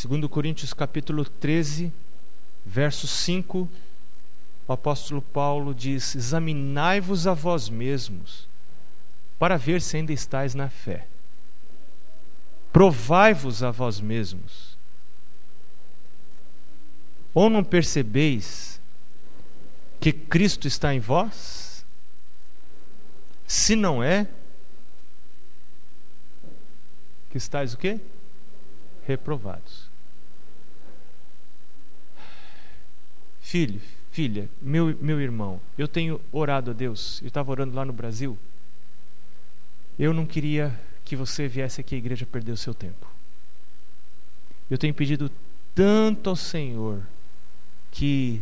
Segundo Coríntios capítulo 13, verso 5, o apóstolo Paulo diz: Examinai-vos a vós mesmos, para ver se ainda estáis na fé. Provai-vos a vós mesmos. Ou não percebeis que Cristo está em vós? Se não é, que estáis o quê? Reprovados. Filho, filha, meu, meu irmão, eu tenho orado a Deus, eu estava orando lá no Brasil. Eu não queria que você viesse aqui à igreja perder o seu tempo. Eu tenho pedido tanto ao Senhor que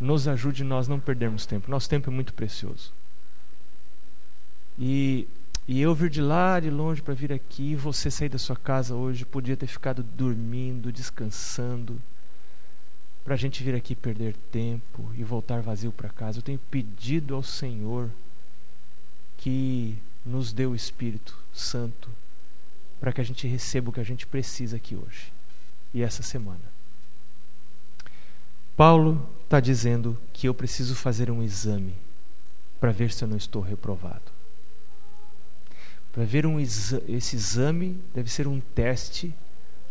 nos ajude nós não perdermos tempo. Nosso tempo é muito precioso. E, e eu vir de lá de longe para vir aqui, você sair da sua casa hoje, podia ter ficado dormindo, descansando para a gente vir aqui perder tempo e voltar vazio para casa. Eu tenho pedido ao Senhor que nos dê o Espírito Santo para que a gente receba o que a gente precisa aqui hoje e essa semana. Paulo está dizendo que eu preciso fazer um exame para ver se eu não estou reprovado. Para ver um exa esse exame deve ser um teste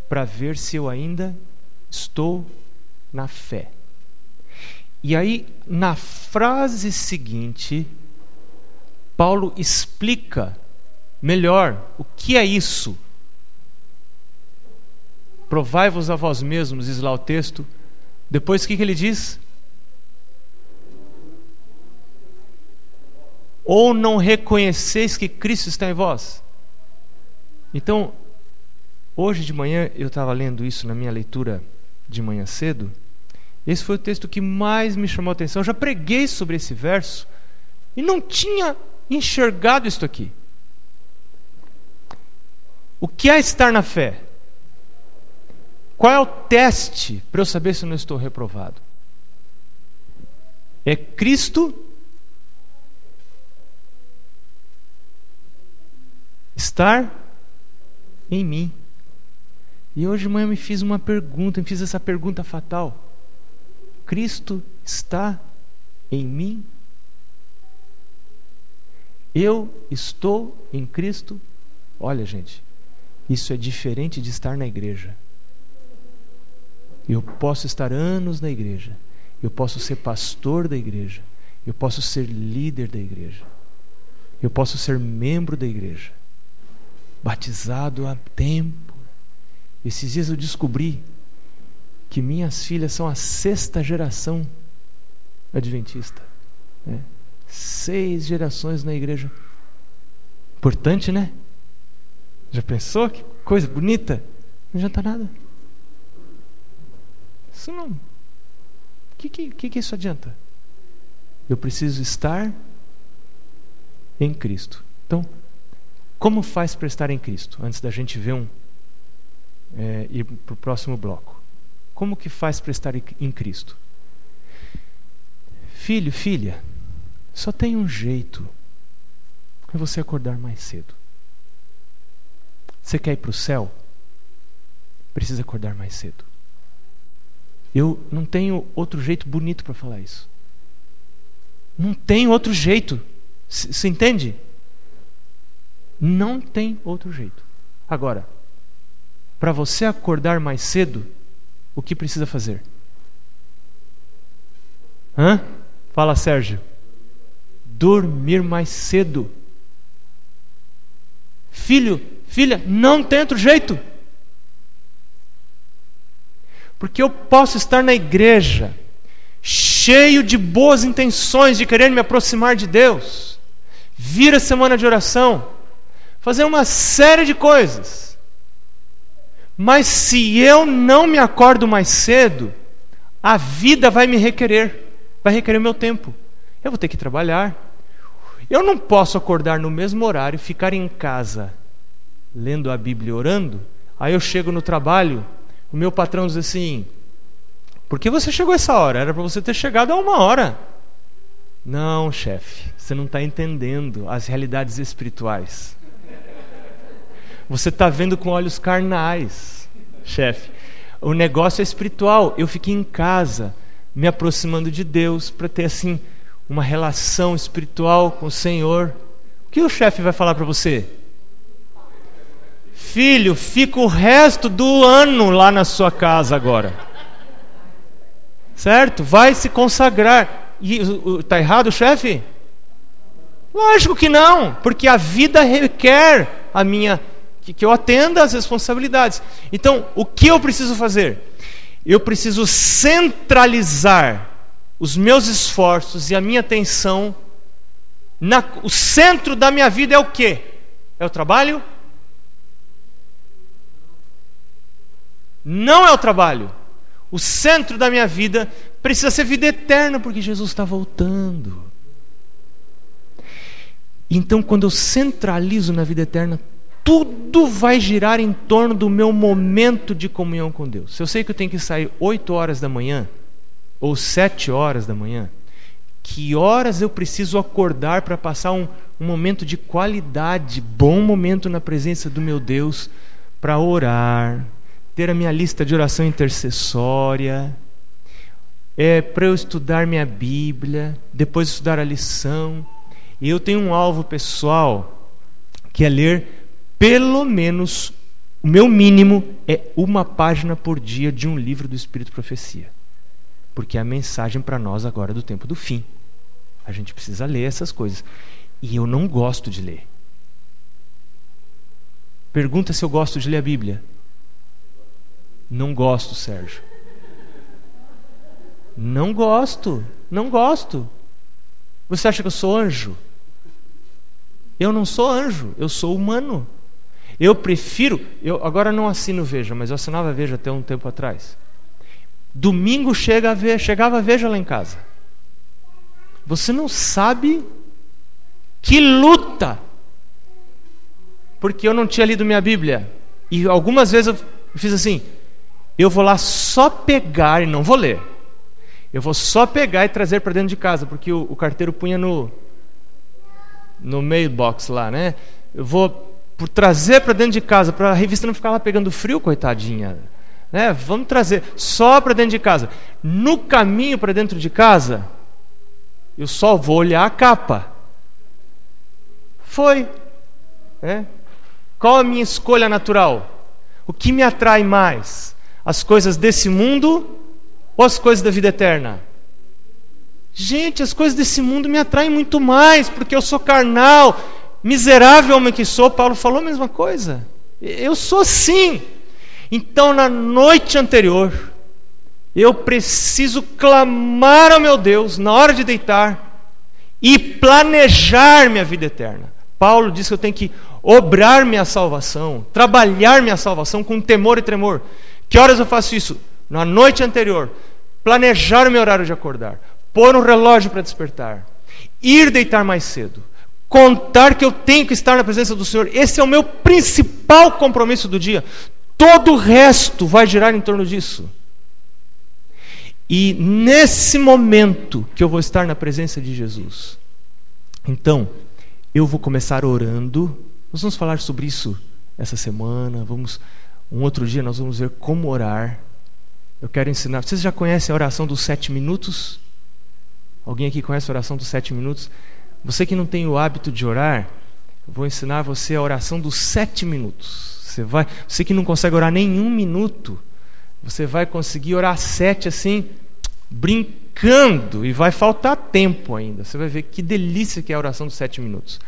para ver se eu ainda estou na fé. E aí, na frase seguinte, Paulo explica melhor o que é isso. Provai-vos a vós mesmos, diz lá o texto. Depois o que, que ele diz? Ou não reconheceis que Cristo está em vós? Então, hoje de manhã eu estava lendo isso na minha leitura de manhã cedo. Esse foi o texto que mais me chamou a atenção. Eu já preguei sobre esse verso e não tinha enxergado isto aqui. O que é estar na fé? Qual é o teste para eu saber se eu não estou reprovado? É Cristo estar em mim. E hoje de manhã me fiz uma pergunta, me fiz essa pergunta fatal. Cristo está em mim? Eu estou em Cristo? Olha, gente, isso é diferente de estar na igreja. Eu posso estar anos na igreja, eu posso ser pastor da igreja, eu posso ser líder da igreja, eu posso ser membro da igreja, batizado há tempo. Esses dias eu descobri que minhas filhas são a sexta geração adventista. Né? Seis gerações na igreja. Importante, né? Já pensou? Que coisa bonita. Não adianta nada. Isso não. O que, que, que isso adianta? Eu preciso estar em Cristo. Então, como faz para estar em Cristo? Antes da gente ver um. É, ir para o próximo bloco. Como que faz para estar em Cristo? Filho, filha, só tem um jeito. É você acordar mais cedo. Você quer ir para o céu? Precisa acordar mais cedo. Eu não tenho outro jeito bonito para falar isso. Não tem outro jeito. Você entende? Não tem outro jeito. Agora, para você acordar mais cedo, o que precisa fazer? Hã? Fala, Sérgio. Dormir mais cedo. Filho, filha, não tem outro jeito. Porque eu posso estar na igreja, cheio de boas intenções de querer me aproximar de Deus, vir a semana de oração, fazer uma série de coisas. Mas se eu não me acordo mais cedo, a vida vai me requerer, vai requerer meu tempo. Eu vou ter que trabalhar. Eu não posso acordar no mesmo horário, ficar em casa lendo a Bíblia e orando. Aí eu chego no trabalho, o meu patrão diz assim: Por que você chegou essa hora? Era para você ter chegado a uma hora. Não, chefe, você não está entendendo as realidades espirituais. Você está vendo com olhos carnais, chefe. o negócio é espiritual. Eu fiquei em casa, me aproximando de Deus, para ter assim uma relação espiritual com o Senhor. O que o chefe vai falar para você? Filho, fica o resto do ano lá na sua casa agora. Certo? Vai se consagrar. E está errado, chefe? Lógico que não, porque a vida requer a minha que, que eu atenda às responsabilidades. Então, o que eu preciso fazer? Eu preciso centralizar os meus esforços e a minha atenção na, o centro da minha vida é o quê? É o trabalho? Não é o trabalho. O centro da minha vida precisa ser vida eterna, porque Jesus está voltando. Então, quando eu centralizo na vida eterna, tudo vai girar em torno do meu momento de comunhão com Deus. Se eu sei que eu tenho que sair 8 horas da manhã, ou 7 horas da manhã, que horas eu preciso acordar para passar um, um, momento de qualidade, bom momento na presença do meu Deus, para orar, ter a minha lista de oração intercessória, é, para eu estudar minha Bíblia, depois estudar a lição e eu tenho um alvo pessoal que é ler pelo menos o meu mínimo é uma página por dia de um livro do Espírito Profecia. Porque é a mensagem para nós agora do tempo do fim. A gente precisa ler essas coisas. E eu não gosto de ler. Pergunta se eu gosto de ler a Bíblia. Não gosto, Sérgio. Não gosto. Não gosto. Você acha que eu sou anjo? Eu não sou anjo, eu sou humano. Eu prefiro, eu agora não assino Veja, mas eu assinava Veja até um tempo atrás. Domingo chega a ver, chegava a Veja lá em casa. Você não sabe que luta. Porque eu não tinha lido minha Bíblia. E algumas vezes eu fiz assim: eu vou lá só pegar e não vou ler. Eu vou só pegar e trazer para dentro de casa, porque o, o carteiro punha no, no mailbox lá, né? Eu vou por trazer para dentro de casa, para a revista não ficar lá pegando frio, coitadinha. Né? Vamos trazer só para dentro de casa. No caminho para dentro de casa, eu só vou olhar a capa. Foi. Né? Qual a minha escolha natural? O que me atrai mais? As coisas desse mundo ou as coisas da vida eterna? Gente, as coisas desse mundo me atraem muito mais, porque eu sou carnal, miserável homem que sou. Paulo falou a mesma coisa. Eu sou sim. Então, na noite anterior, eu preciso clamar ao meu Deus na hora de deitar e planejar minha vida eterna. Paulo diz que eu tenho que obrar minha salvação, trabalhar minha salvação com temor e tremor. Que horas eu faço isso? Na noite anterior, planejar o meu horário de acordar, pôr um relógio para despertar, ir deitar mais cedo, contar que eu tenho que estar na presença do Senhor. Esse é o meu principal compromisso do dia. Todo o resto vai girar em torno disso. E nesse momento que eu vou estar na presença de Jesus, então, eu vou começar orando. Nós vamos falar sobre isso essa semana. Vamos um outro dia nós vamos ver como orar. Eu quero ensinar. Vocês já conhecem a oração dos sete minutos? Alguém aqui conhece a oração dos sete minutos? Você que não tem o hábito de orar, vou ensinar você a oração dos sete minutos. Você vai, você que não consegue orar nenhum minuto, você vai conseguir orar sete assim, brincando, e vai faltar tempo ainda. Você vai ver que delícia que é a oração dos sete minutos.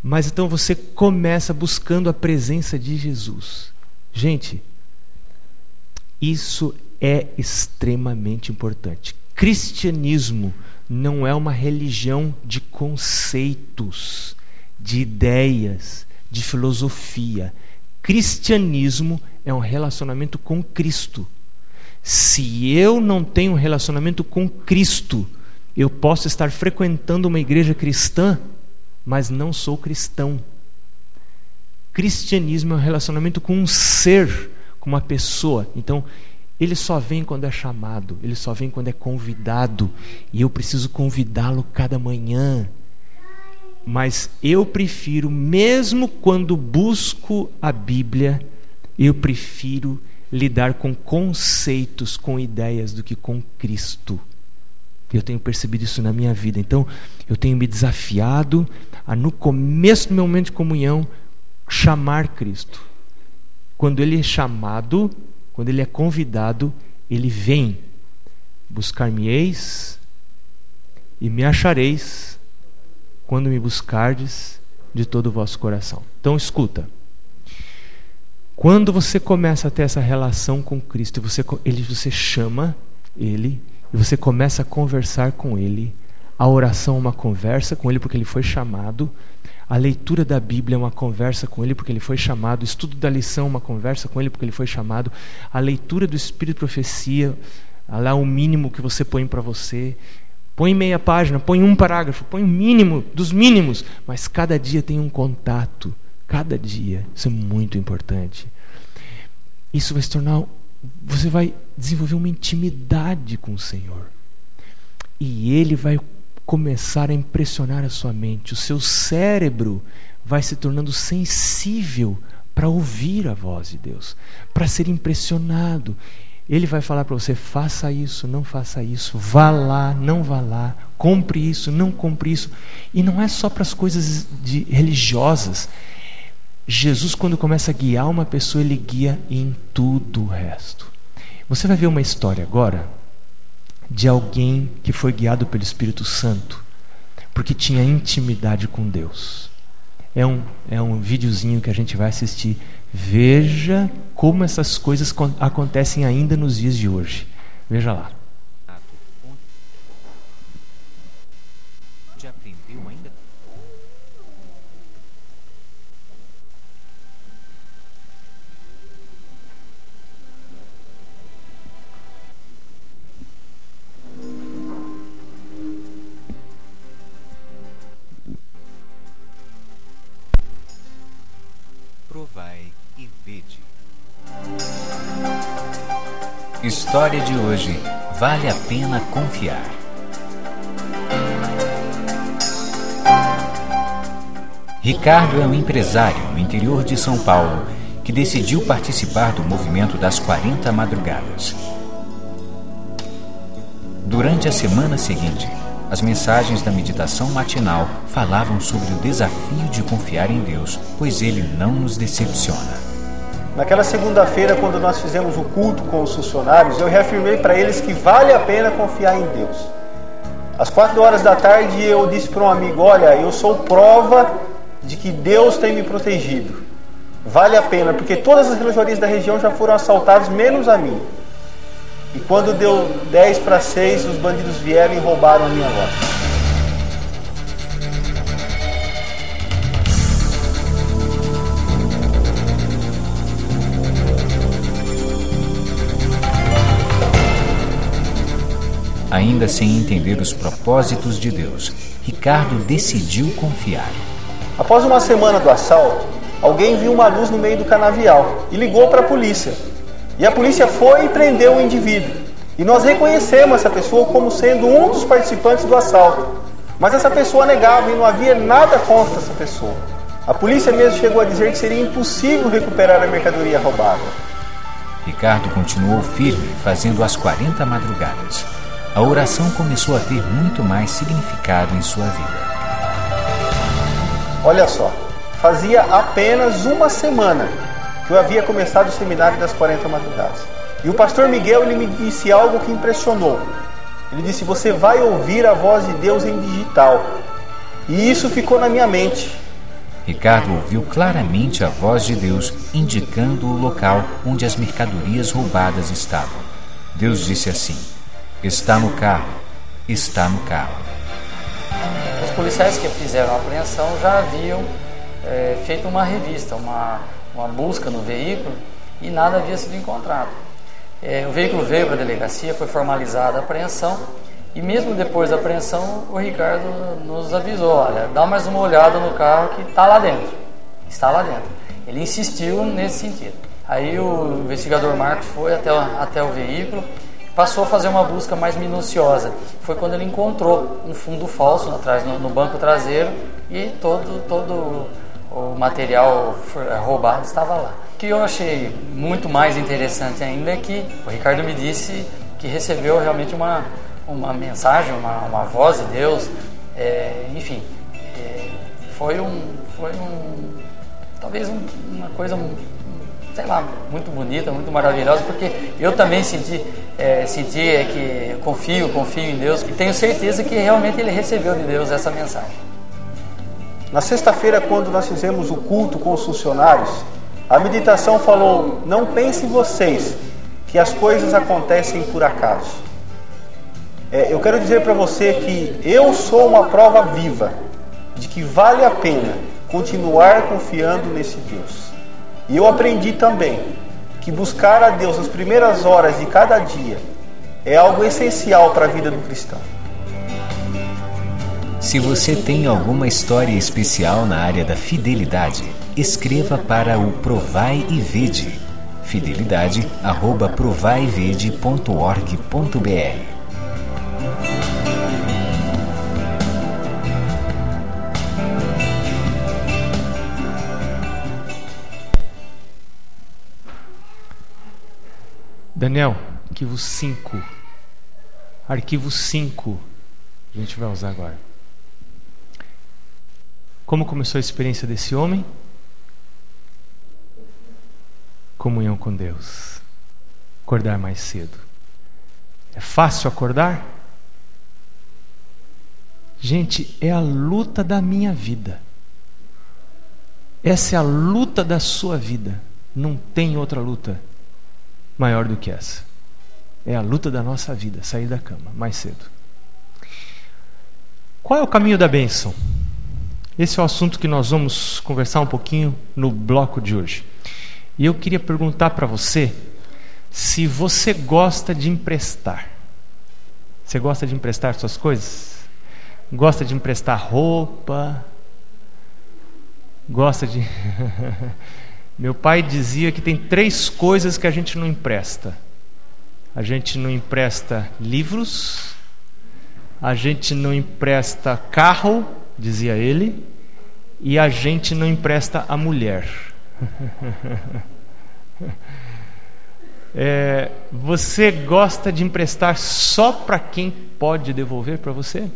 Mas então você começa buscando a presença de Jesus. Gente, isso é extremamente importante. Cristianismo não é uma religião de conceitos, de ideias, de filosofia. Cristianismo é um relacionamento com Cristo. Se eu não tenho um relacionamento com Cristo, eu posso estar frequentando uma igreja cristã, mas não sou cristão. Cristianismo é um relacionamento com um ser, com uma pessoa. Então, ele só vem quando é chamado, ele só vem quando é convidado, e eu preciso convidá-lo cada manhã. Mas eu prefiro, mesmo quando busco a Bíblia, eu prefiro lidar com conceitos, com ideias, do que com Cristo. Eu tenho percebido isso na minha vida. Então, eu tenho me desafiado a, no começo do meu momento de comunhão, chamar Cristo. Quando Ele é chamado, quando Ele é convidado, Ele vem. Buscar-me-eis e me achareis quando me buscardes de todo o vosso coração. Então, escuta. Quando você começa a ter essa relação com Cristo, você, ele, você chama Ele e você começa a conversar com Ele. A oração é uma conversa com Ele porque Ele foi chamado. A leitura da Bíblia é uma conversa com Ele porque Ele foi chamado. O estudo da lição é uma conversa com Ele porque Ele foi chamado. A leitura do Espírito Profecia, lá o mínimo que você põe para você. Põe meia página, põe um parágrafo, põe o um mínimo dos mínimos, mas cada dia tem um contato Cada dia. Isso é muito importante. Isso vai se tornar. Você vai desenvolver uma intimidade com o Senhor. E Ele vai começar a impressionar a sua mente. O seu cérebro vai se tornando sensível para ouvir a voz de Deus, para ser impressionado. Ele vai falar para você: faça isso, não faça isso, vá lá, não vá lá, compre isso, não compre isso. E não é só para as coisas de, religiosas, Jesus, quando começa a guiar uma pessoa, ele guia em tudo o resto. Você vai ver uma história agora de alguém que foi guiado pelo Espírito Santo porque tinha intimidade com Deus. É um, é um videozinho que a gente vai assistir. Veja como essas coisas acontecem ainda nos dias de hoje. Veja lá. História de hoje. Vale a pena confiar. Ricardo é um empresário no interior de São Paulo que decidiu participar do movimento das 40 madrugadas. Durante a semana seguinte, as mensagens da meditação matinal falavam sobre o desafio de confiar em Deus, pois Ele não nos decepciona. Naquela segunda-feira, quando nós fizemos o culto com os funcionários, eu reafirmei para eles que vale a pena confiar em Deus. Às quatro horas da tarde, eu disse para um amigo: Olha, eu sou prova de que Deus tem me protegido. Vale a pena, porque todas as religiões da região já foram assaltadas, menos a mim. E quando deu 10 para 6, os bandidos vieram e roubaram a minha voz. Ainda sem entender os propósitos de Deus, Ricardo decidiu confiar. Após uma semana do assalto, alguém viu uma luz no meio do canavial e ligou para a polícia. E a polícia foi e prendeu o indivíduo. E nós reconhecemos essa pessoa como sendo um dos participantes do assalto. Mas essa pessoa negava e não havia nada contra essa pessoa. A polícia mesmo chegou a dizer que seria impossível recuperar a mercadoria roubada. Ricardo continuou firme, fazendo as 40 madrugadas a oração começou a ter muito mais significado em sua vida. Olha só, fazia apenas uma semana que eu havia começado o seminário das 40 madrugadas. E o pastor Miguel ele me disse algo que impressionou. Ele disse: Você vai ouvir a voz de Deus em digital. E isso ficou na minha mente. Ricardo ouviu claramente a voz de Deus indicando o local onde as mercadorias roubadas estavam. Deus disse assim: Está no carro. Está no carro. Os policiais que fizeram a apreensão já haviam é, feito uma revista, uma, uma busca no veículo e nada havia sido encontrado. É, o veículo veio para a delegacia, foi formalizada a apreensão e mesmo depois da apreensão o Ricardo nos avisou, olha, dá mais uma olhada no carro que está lá dentro, está lá dentro. Ele insistiu nesse sentido. Aí o investigador Marcos foi até, até o veículo passou a fazer uma busca mais minuciosa. Foi quando ele encontrou um fundo falso atrás no, no banco traseiro e todo todo o material roubado estava lá. O que eu achei muito mais interessante ainda é que o Ricardo me disse que recebeu realmente uma, uma mensagem, uma, uma voz de Deus, é, enfim, é, foi um, foi um, talvez um, uma coisa, sei lá, muito bonita, muito maravilhosa, porque eu também senti, é, senti é, que confio, confio em Deus, e tenho certeza que realmente ele recebeu de Deus essa mensagem. Na sexta-feira, quando nós fizemos o culto com os funcionários, a meditação falou: não pensem vocês que as coisas acontecem por acaso. É, eu quero dizer para você que eu sou uma prova viva de que vale a pena continuar confiando nesse Deus. E eu aprendi também que buscar a Deus nas primeiras horas de cada dia é algo essencial para a vida do cristão. Se você tem alguma história especial na área da fidelidade, escreva para o Provai e Vede. Fidelidade Daniel, arquivo 5. Arquivo 5. A gente vai usar agora. Como começou a experiência desse homem? Comunhão com Deus. Acordar mais cedo. É fácil acordar? Gente, é a luta da minha vida. Essa é a luta da sua vida. Não tem outra luta maior do que essa. É a luta da nossa vida, sair da cama mais cedo. Qual é o caminho da bênção? Esse é o assunto que nós vamos conversar um pouquinho no bloco de hoje. E eu queria perguntar para você se você gosta de emprestar. Você gosta de emprestar suas coisas? Gosta de emprestar roupa? Gosta de. Meu pai dizia que tem três coisas que a gente não empresta: a gente não empresta livros, a gente não empresta carro dizia ele, e a gente não empresta a mulher. É, você gosta de emprestar só para quem pode devolver para você?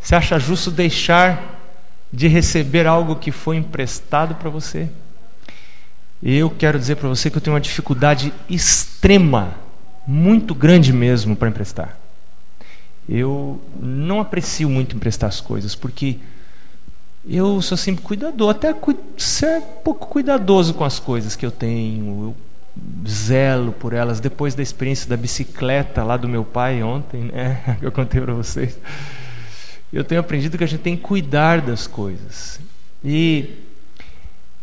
Você acha justo deixar de receber algo que foi emprestado para você? Eu quero dizer para você que eu tenho uma dificuldade extrema, muito grande mesmo, para emprestar eu não aprecio muito emprestar as coisas, porque eu sou sempre cuidador, até ser pouco cuidadoso com as coisas que eu tenho, eu zelo por elas. Depois da experiência da bicicleta lá do meu pai ontem, né, que eu contei para vocês, eu tenho aprendido que a gente tem que cuidar das coisas. E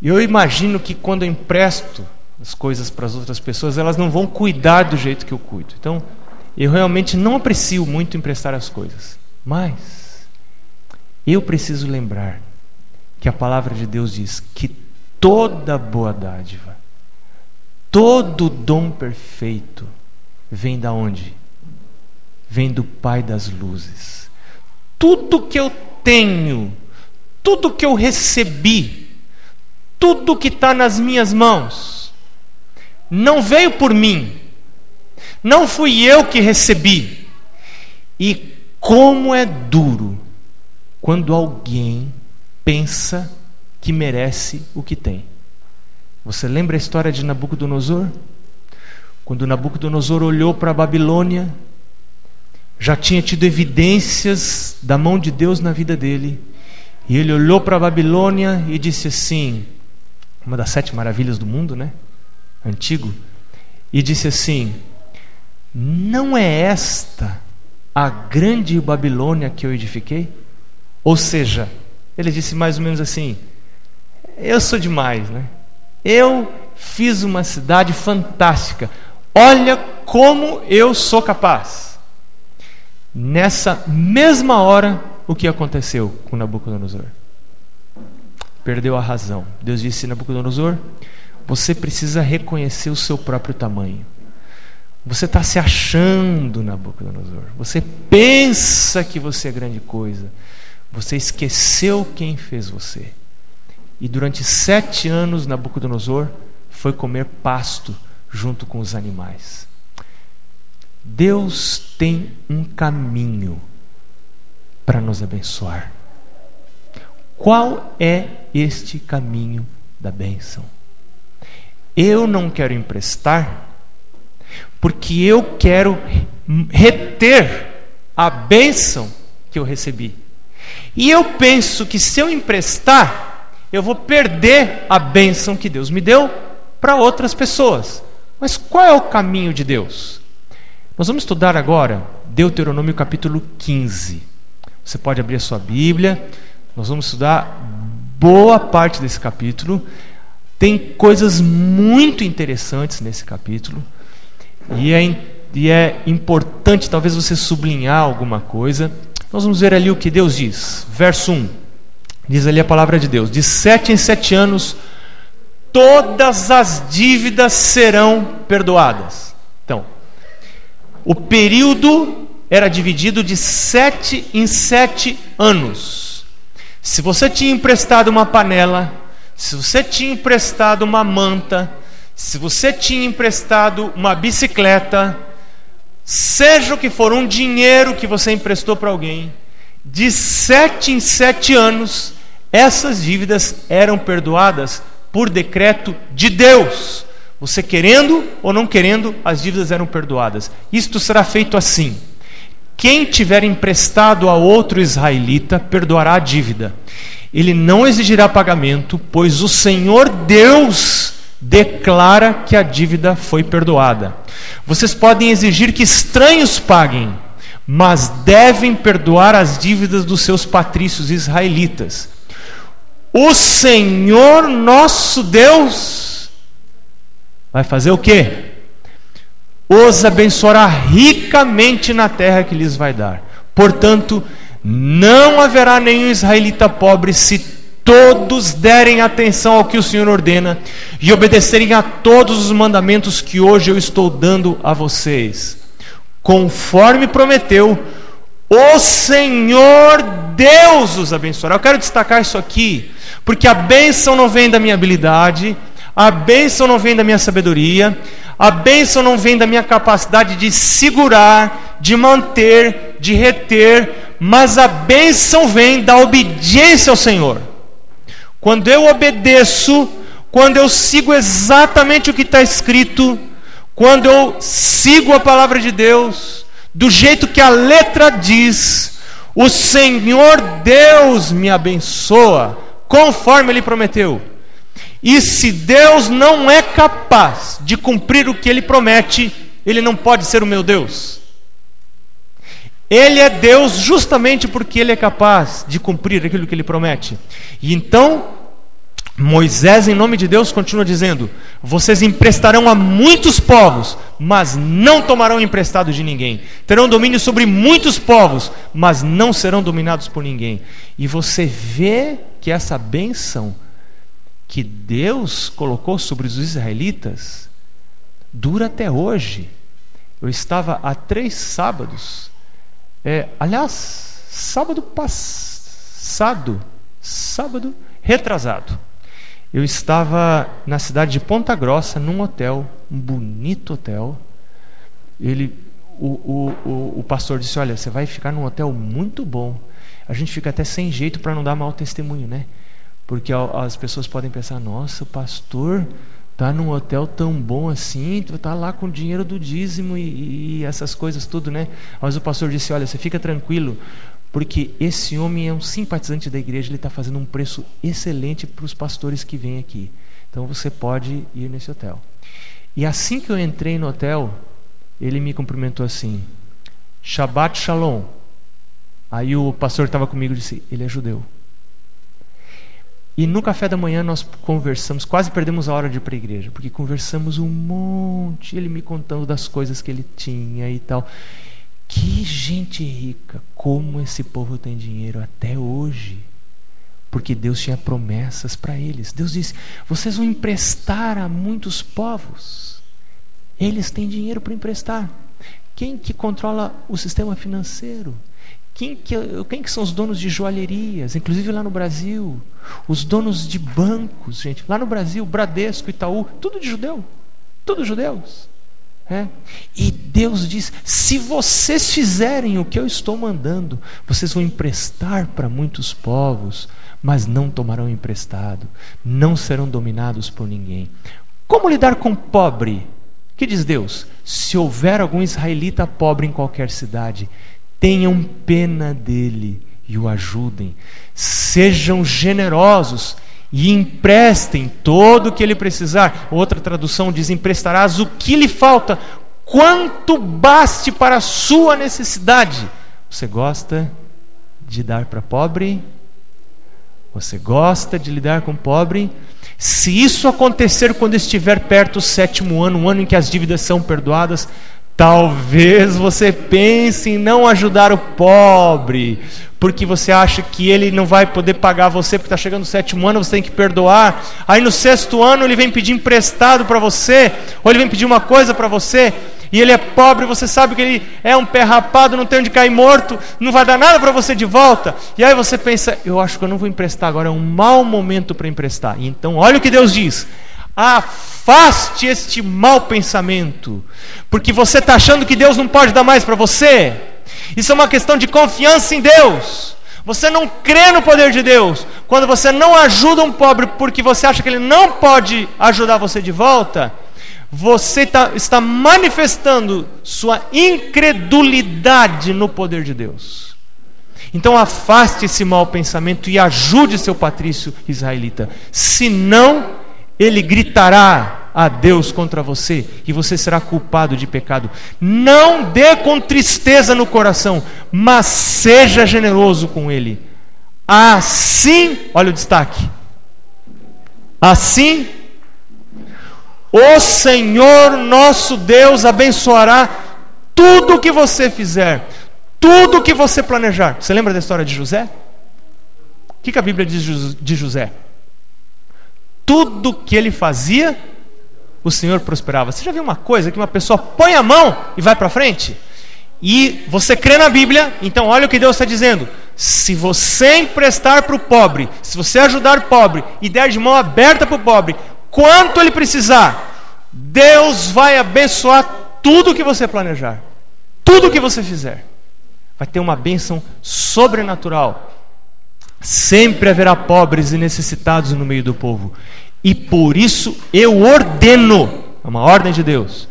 eu imagino que quando eu empresto as coisas para as outras pessoas, elas não vão cuidar do jeito que eu cuido. Então, eu realmente não aprecio muito emprestar as coisas, mas eu preciso lembrar que a palavra de Deus diz que toda boa dádiva, todo dom perfeito vem da onde? Vem do Pai das luzes. Tudo que eu tenho, tudo que eu recebi, tudo que está nas minhas mãos, não veio por mim, não fui eu que recebi. E como é duro quando alguém pensa que merece o que tem. Você lembra a história de Nabucodonosor? Quando Nabucodonosor olhou para a Babilônia, já tinha tido evidências da mão de Deus na vida dele. E ele olhou para a Babilônia e disse assim: uma das sete maravilhas do mundo, né? Antigo. E disse assim: não é esta a grande Babilônia que eu edifiquei? Ou seja, ele disse mais ou menos assim: Eu sou demais, né? Eu fiz uma cidade fantástica. Olha como eu sou capaz. Nessa mesma hora, o que aconteceu com Nabucodonosor? Perdeu a razão. Deus disse: Nabucodonosor, você precisa reconhecer o seu próprio tamanho. Você está se achando, Nabucodonosor. Você pensa que você é grande coisa. Você esqueceu quem fez você. E durante sete anos, Nabucodonosor foi comer pasto junto com os animais. Deus tem um caminho para nos abençoar. Qual é este caminho da bênção? Eu não quero emprestar, porque eu quero reter a bênção que eu recebi. E eu penso que se eu emprestar, eu vou perder a bênção que Deus me deu para outras pessoas. Mas qual é o caminho de Deus? Nós vamos estudar agora Deuteronômio capítulo 15. Você pode abrir a sua Bíblia, nós vamos estudar boa parte desse capítulo. Tem coisas muito interessantes nesse capítulo, e é, e é importante talvez você sublinhar alguma coisa. Nós vamos ver ali o que Deus diz. Verso 1. Diz ali a palavra de Deus: De sete em sete anos, todas as dívidas serão perdoadas. Então, o período era dividido de sete em sete anos. Se você tinha emprestado uma panela, se você tinha emprestado uma manta, se você tinha emprestado uma bicicleta, seja o que for, um dinheiro que você emprestou para alguém, de sete em sete anos, essas dívidas eram perdoadas por decreto de Deus. Você querendo ou não querendo, as dívidas eram perdoadas. Isto será feito assim: quem tiver emprestado a outro israelita, perdoará a dívida. Ele não exigirá pagamento, pois o Senhor Deus declara que a dívida foi perdoada. Vocês podem exigir que estranhos paguem, mas devem perdoar as dívidas dos seus patrícios israelitas. O Senhor nosso Deus vai fazer o quê? Os abençoará ricamente na terra que lhes vai dar. Portanto, não haverá nenhum israelita pobre se todos derem atenção ao que o Senhor ordena e obedecerem a todos os mandamentos que hoje eu estou dando a vocês. Conforme prometeu, o Senhor Deus os abençoará. Eu quero destacar isso aqui, porque a bênção não vem da minha habilidade, a bênção não vem da minha sabedoria, a bênção não vem da minha capacidade de segurar, de manter, de reter, mas a bênção vem da obediência ao Senhor. Quando eu obedeço, quando eu sigo exatamente o que está escrito, quando eu sigo a palavra de Deus, do jeito que a letra diz, o Senhor Deus me abençoa, conforme Ele prometeu. E se Deus não é capaz de cumprir o que Ele promete, Ele não pode ser o meu Deus. Ele é Deus justamente porque Ele é capaz de cumprir aquilo que Ele promete. E então, Moisés, em nome de Deus, continua dizendo: Vocês emprestarão a muitos povos, mas não tomarão emprestado de ninguém. Terão domínio sobre muitos povos, mas não serão dominados por ninguém. E você vê que essa bênção que Deus colocou sobre os israelitas dura até hoje. Eu estava há três sábados é, aliás, sábado passado, sábado retrasado, eu estava na cidade de Ponta Grossa, num hotel, um bonito hotel. Ele, o, o, o, o pastor disse: Olha, você vai ficar num hotel muito bom. A gente fica até sem jeito para não dar mau testemunho, né? Porque as pessoas podem pensar: Nossa, o pastor tá num hotel tão bom assim, tá lá com o dinheiro do dízimo e, e, essas coisas tudo, né? Mas o pastor disse: olha, você fica tranquilo, porque esse homem é um simpatizante da igreja, ele está fazendo um preço excelente para os pastores que vêm aqui. Então você pode ir nesse hotel. E assim que eu entrei no hotel, ele me cumprimentou assim: Shabbat Shalom. Aí o pastor que estava comigo disse: ele é judeu. E no café da manhã nós conversamos, quase perdemos a hora de ir para a igreja, porque conversamos um monte, ele me contando das coisas que ele tinha e tal. Que gente rica, como esse povo tem dinheiro até hoje. Porque Deus tinha promessas para eles. Deus disse: vocês vão emprestar a muitos povos. Eles têm dinheiro para emprestar. Quem que controla o sistema financeiro? Quem que, quem que são os donos de joalherias? Inclusive lá no Brasil. Os donos de bancos, gente. Lá no Brasil, Bradesco, Itaú, tudo de judeu. Tudo judeus. É. E Deus diz: se vocês fizerem o que eu estou mandando, vocês vão emprestar para muitos povos, mas não tomarão emprestado, não serão dominados por ninguém. Como lidar com pobre? Que diz Deus? Se houver algum israelita pobre em qualquer cidade, tenham pena dele e o ajudem. Sejam generosos e emprestem todo o que ele precisar. Outra tradução diz: emprestarás o que lhe falta, quanto baste para a sua necessidade. Você gosta de dar para pobre? Você gosta de lidar com pobre? Se isso acontecer quando estiver perto do sétimo ano, um ano em que as dívidas são perdoadas, talvez você pense em não ajudar o pobre, porque você acha que ele não vai poder pagar você porque está chegando o sétimo ano, você tem que perdoar. Aí no sexto ano ele vem pedir emprestado para você, ou ele vem pedir uma coisa para você, e ele é pobre, você sabe que ele é um pé rapado, não tem onde cair morto, não vai dar nada para você de volta. E aí você pensa, eu acho que eu não vou emprestar agora, é um mau momento para emprestar. Então, olha o que Deus diz: afaste este mau pensamento, porque você está achando que Deus não pode dar mais para você. Isso é uma questão de confiança em Deus. Você não crê no poder de Deus. Quando você não ajuda um pobre porque você acha que ele não pode ajudar você de volta, você tá, está manifestando sua incredulidade no poder de Deus. Então afaste esse mau pensamento e ajude seu patrício israelita. Senão, ele gritará a Deus contra você e você será culpado de pecado. Não dê com tristeza no coração, mas seja generoso com ele. Assim, olha o destaque. Assim o Senhor nosso Deus abençoará tudo o que você fizer, tudo o que você planejar. Você lembra da história de José? O que, a Bíblia diz de José? Tudo que ele fazia, o Senhor prosperava. Você já viu uma coisa que uma pessoa põe a mão e vai para frente? E você crê na Bíblia, então olha o que Deus está dizendo. Se você emprestar para o pobre, se você ajudar o pobre e der de mão aberta para o pobre, quanto ele precisar, Deus vai abençoar tudo que você planejar, tudo que você fizer. Vai ter uma bênção sobrenatural. Sempre haverá pobres e necessitados no meio do povo. E por isso eu ordeno, é uma ordem de Deus,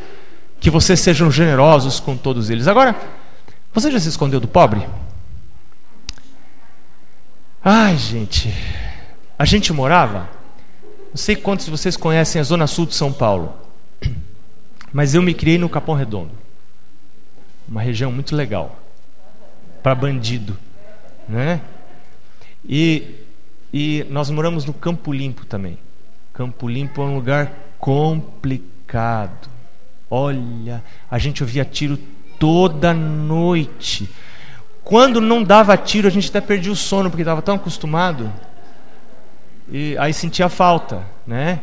que vocês sejam generosos com todos eles. Agora, você já se escondeu do pobre? Ai, gente, a gente morava não sei quantos de vocês conhecem a Zona Sul de São Paulo, mas eu me criei no Capão Redondo, uma região muito legal para bandido, né? E, e nós moramos no Campo Limpo também. Campo Limpo é um lugar complicado. Olha, a gente ouvia tiro toda noite. Quando não dava tiro, a gente até perdia o sono porque estava tão acostumado e aí sentia falta, né?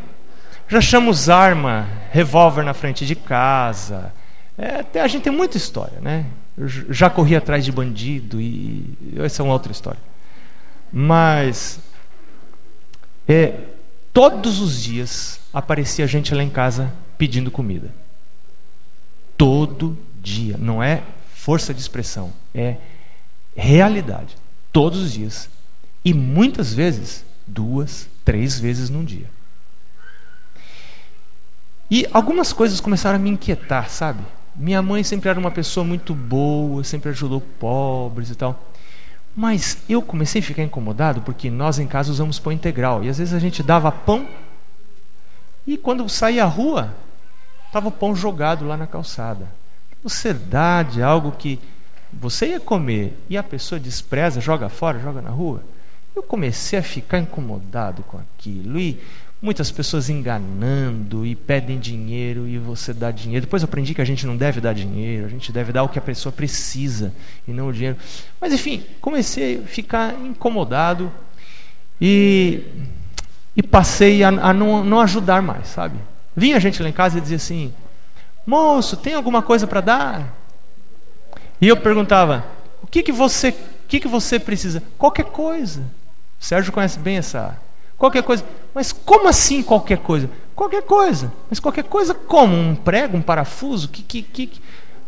Já chamamos arma, revólver na frente de casa. É, até a gente tem muita história, né? Eu já corri atrás de bandido e essa é uma outra história. Mas é, todos os dias aparecia gente lá em casa pedindo comida. Todo dia, não é força de expressão, é realidade. Todos os dias. E muitas vezes duas, três vezes num dia. E algumas coisas começaram a me inquietar, sabe? Minha mãe sempre era uma pessoa muito boa, sempre ajudou pobres e tal. Mas eu comecei a ficar incomodado porque nós em casa usamos pão integral. E às vezes a gente dava pão e quando saía à rua, estava o pão jogado lá na calçada. Você dá de algo que você ia comer e a pessoa despreza, joga fora, joga na rua. Eu comecei a ficar incomodado com aquilo e muitas pessoas enganando e pedem dinheiro e você dá dinheiro. Depois aprendi que a gente não deve dar dinheiro, a gente deve dar o que a pessoa precisa e não o dinheiro. Mas enfim, comecei a ficar incomodado e, e passei a, a não, não ajudar mais, sabe? Vinha gente lá em casa e dizia assim: Moço, tem alguma coisa para dar? E eu perguntava: O que, que você, o que, que você precisa? Qualquer coisa. O Sérgio conhece bem essa Qualquer coisa. Mas como assim qualquer coisa? Qualquer coisa. Mas qualquer coisa como? Um prego, um parafuso? Que, que, que,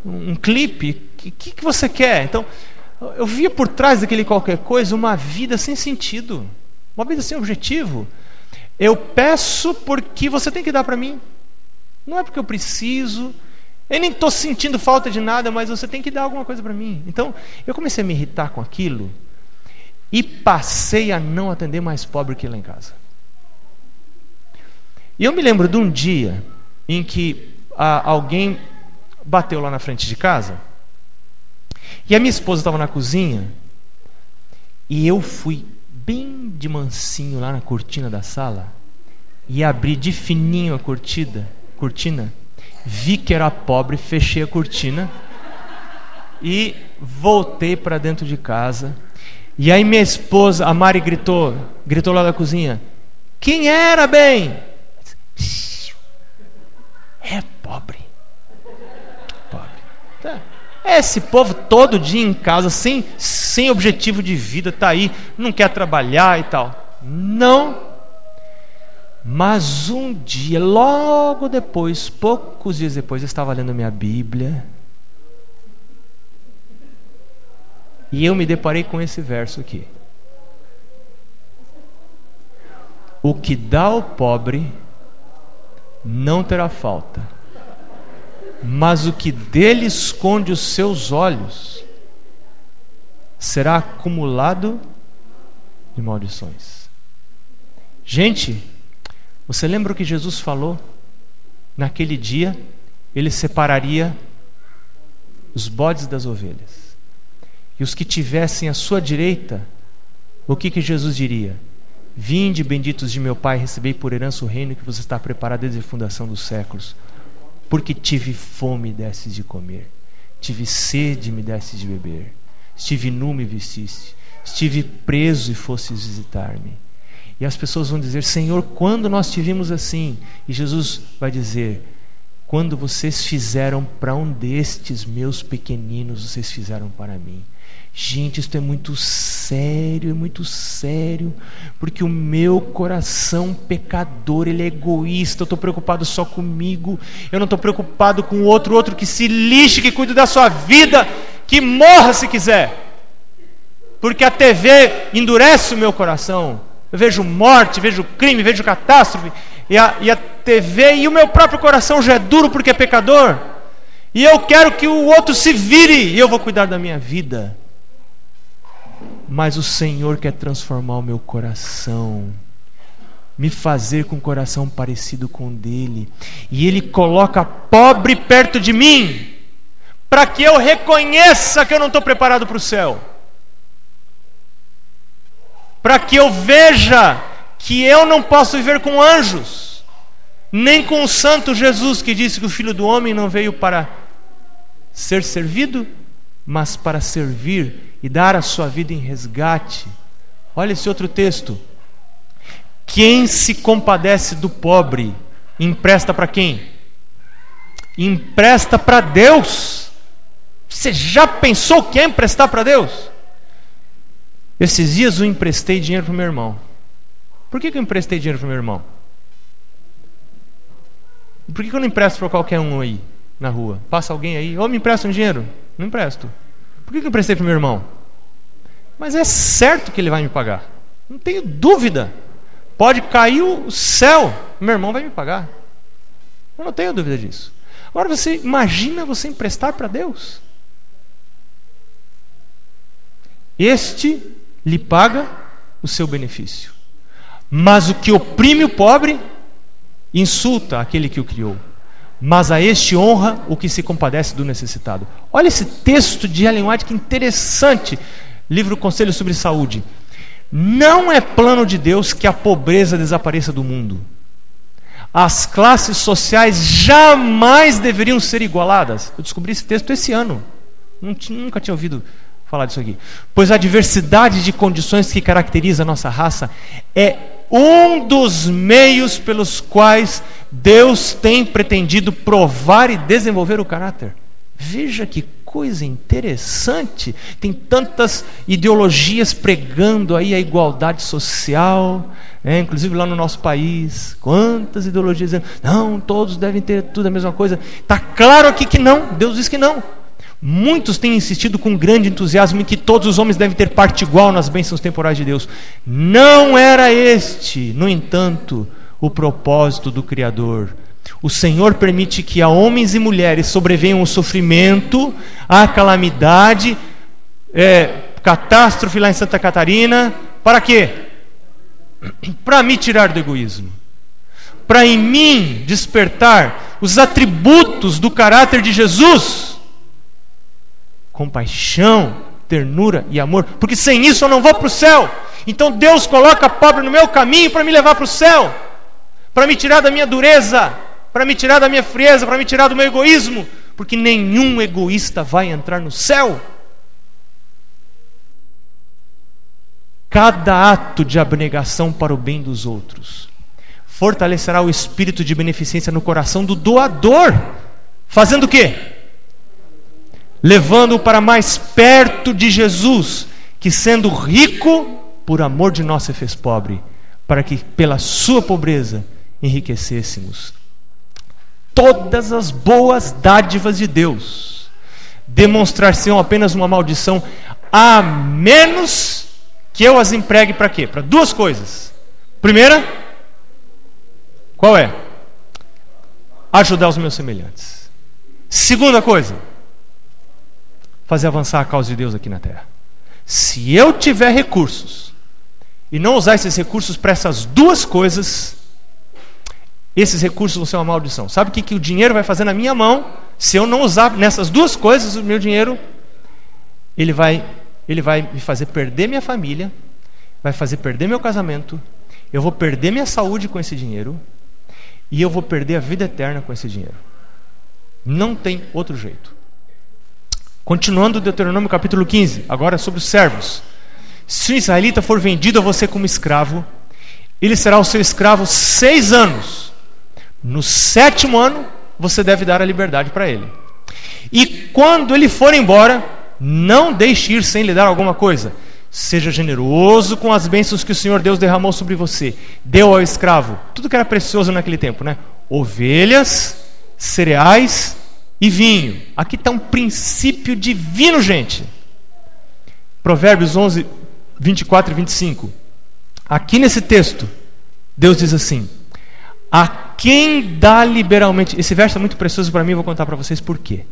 um clipe? O que, que, que você quer? Então, eu via por trás daquele qualquer coisa uma vida sem sentido. Uma vida sem objetivo. Eu peço porque você tem que dar para mim. Não é porque eu preciso. Eu nem estou sentindo falta de nada, mas você tem que dar alguma coisa para mim. Então, eu comecei a me irritar com aquilo e passei a não atender mais pobre que lá em casa. E eu me lembro de um dia em que ah, alguém bateu lá na frente de casa e a minha esposa estava na cozinha e eu fui bem de mansinho lá na cortina da sala e abri de fininho a cortina, cortina, vi que era pobre, fechei a cortina e voltei para dentro de casa e aí minha esposa, a Mari, gritou, gritou lá da cozinha: Quem era bem? É pobre. Pobre. Tá. Esse povo todo dia em casa, sem, sem objetivo de vida, está aí, não quer trabalhar e tal. Não. Mas um dia, logo depois, poucos dias depois, eu estava lendo minha Bíblia E eu me deparei com esse verso aqui. O que dá ao pobre não terá falta, mas o que dele esconde os seus olhos será acumulado de maldições. Gente, você lembra o que Jesus falou? Naquele dia, ele separaria os bodes das ovelhas. E os que tivessem à sua direita, o que, que Jesus diria? Vinde, benditos de meu Pai, recebei por herança o reino que você está preparado desde a fundação dos séculos. Porque tive fome e desses de comer, tive sede e me desses de beber, estive nu e me vestiste, estive preso e fosses visitar-me. E as pessoas vão dizer: Senhor, quando nós te vimos assim? E Jesus vai dizer: Quando vocês fizeram para um destes meus pequeninos, vocês fizeram para mim. Gente, isso é muito sério, é muito sério, porque o meu coração pecador, ele é egoísta, eu estou preocupado só comigo, eu não estou preocupado com o outro, outro que se lixe, que cuide da sua vida, que morra se quiser. Porque a TV endurece o meu coração. Eu vejo morte, vejo crime, vejo catástrofe, e a, e a TV e o meu próprio coração já é duro porque é pecador. E eu quero que o outro se vire. E eu vou cuidar da minha vida mas o Senhor quer transformar o meu coração, me fazer com um coração parecido com o dele, e Ele coloca pobre perto de mim, para que eu reconheça que eu não estou preparado para o céu, para que eu veja que eu não posso viver com anjos, nem com o Santo Jesus que disse que o Filho do Homem não veio para ser servido, mas para servir e dar a sua vida em resgate. Olha esse outro texto. Quem se compadece do pobre, empresta para quem? Empresta para Deus. Você já pensou que é emprestar para Deus? Esses dias eu emprestei dinheiro para meu irmão. Por que, que eu emprestei dinheiro para meu irmão? Por que, que eu não empresto para qualquer um aí na rua? Passa alguém aí, ou me empresta um dinheiro? Não empresto. Por que eu emprestei para meu irmão? Mas é certo que ele vai me pagar. Não tenho dúvida. Pode cair o céu, meu irmão vai me pagar. Eu não tenho dúvida disso. Agora você imagina você emprestar para Deus. Este lhe paga o seu benefício. Mas o que oprime o pobre insulta aquele que o criou mas a este honra o que se compadece do necessitado. Olha esse texto de Ellen White que interessante, livro Conselho sobre Saúde. Não é plano de Deus que a pobreza desapareça do mundo. As classes sociais jamais deveriam ser igualadas. Eu descobri esse texto esse ano. Nunca tinha ouvido falar disso aqui. Pois a diversidade de condições que caracteriza a nossa raça é um dos meios pelos quais Deus tem pretendido provar e desenvolver o caráter. Veja que coisa interessante. Tem tantas ideologias pregando aí a igualdade social, né? inclusive lá no nosso país. Quantas ideologias dizendo, não, todos devem ter tudo a mesma coisa. Está claro aqui que não, Deus diz que não. Muitos têm insistido com grande entusiasmo em que todos os homens devem ter parte igual nas bênçãos temporais de Deus. Não era este, no entanto, o propósito do Criador. O Senhor permite que a homens e mulheres sobrevenham o sofrimento, a calamidade, é, catástrofe lá em Santa Catarina. Para quê? Para me tirar do egoísmo. Para em mim despertar os atributos do caráter de Jesus compaixão, ternura e amor, porque sem isso eu não vou para o céu. Então Deus coloca pobre no meu caminho para me levar para o céu, para me tirar da minha dureza, para me tirar da minha frieza, para me tirar do meu egoísmo, porque nenhum egoísta vai entrar no céu. Cada ato de abnegação para o bem dos outros fortalecerá o espírito de beneficência no coração do doador, fazendo o quê? Levando-o para mais perto de Jesus, que sendo rico, por amor de nós se fez pobre, para que pela sua pobreza enriquecêssemos. Todas as boas dádivas de Deus demonstrar-se apenas uma maldição, a menos que eu as empregue para quê? Para duas coisas. Primeira, qual é? Ajudar os meus semelhantes. Segunda coisa, fazer avançar a causa de Deus aqui na terra. Se eu tiver recursos e não usar esses recursos para essas duas coisas, esses recursos vão ser uma maldição. Sabe o que, que o dinheiro vai fazer na minha mão? Se eu não usar nessas duas coisas o meu dinheiro, ele vai, ele vai me fazer perder minha família, vai fazer perder meu casamento, eu vou perder minha saúde com esse dinheiro e eu vou perder a vida eterna com esse dinheiro. Não tem outro jeito. Continuando Deuteronômio capítulo 15, agora sobre os servos. Se o israelita for vendido a você como escravo, ele será o seu escravo seis anos. No sétimo ano, você deve dar a liberdade para ele. E quando ele for embora, não deixe ir sem lhe dar alguma coisa. Seja generoso com as bênçãos que o Senhor Deus derramou sobre você. Deu ao escravo tudo que era precioso naquele tempo, né? Ovelhas, cereais e vinho. Aqui está um princípio divino, gente. Provérbios 11, 24 e 25. Aqui nesse texto, Deus diz assim: A quem dá liberalmente. Esse verso é muito precioso para mim, vou contar para vocês por quê.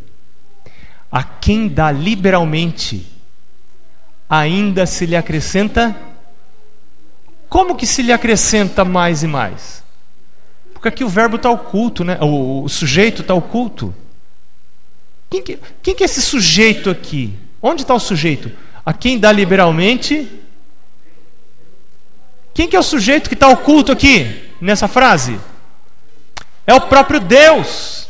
A quem dá liberalmente, ainda se lhe acrescenta. Como que se lhe acrescenta mais e mais? Porque aqui o verbo está oculto, né? o, o sujeito está oculto. Quem que, quem que é esse sujeito aqui? Onde está o sujeito? A quem dá liberalmente? Quem que é o sujeito que está oculto aqui nessa frase? É o próprio Deus.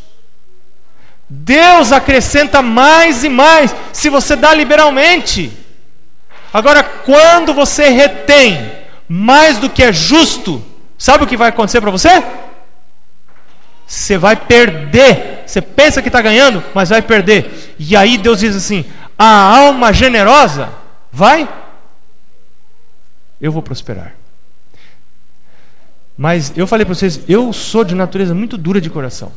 Deus acrescenta mais e mais se você dá liberalmente. Agora, quando você retém mais do que é justo, sabe o que vai acontecer para você? Você vai perder você pensa que está ganhando, mas vai perder. E aí Deus diz assim: a alma generosa vai, eu vou prosperar. Mas eu falei para vocês, eu sou de natureza muito dura de coração.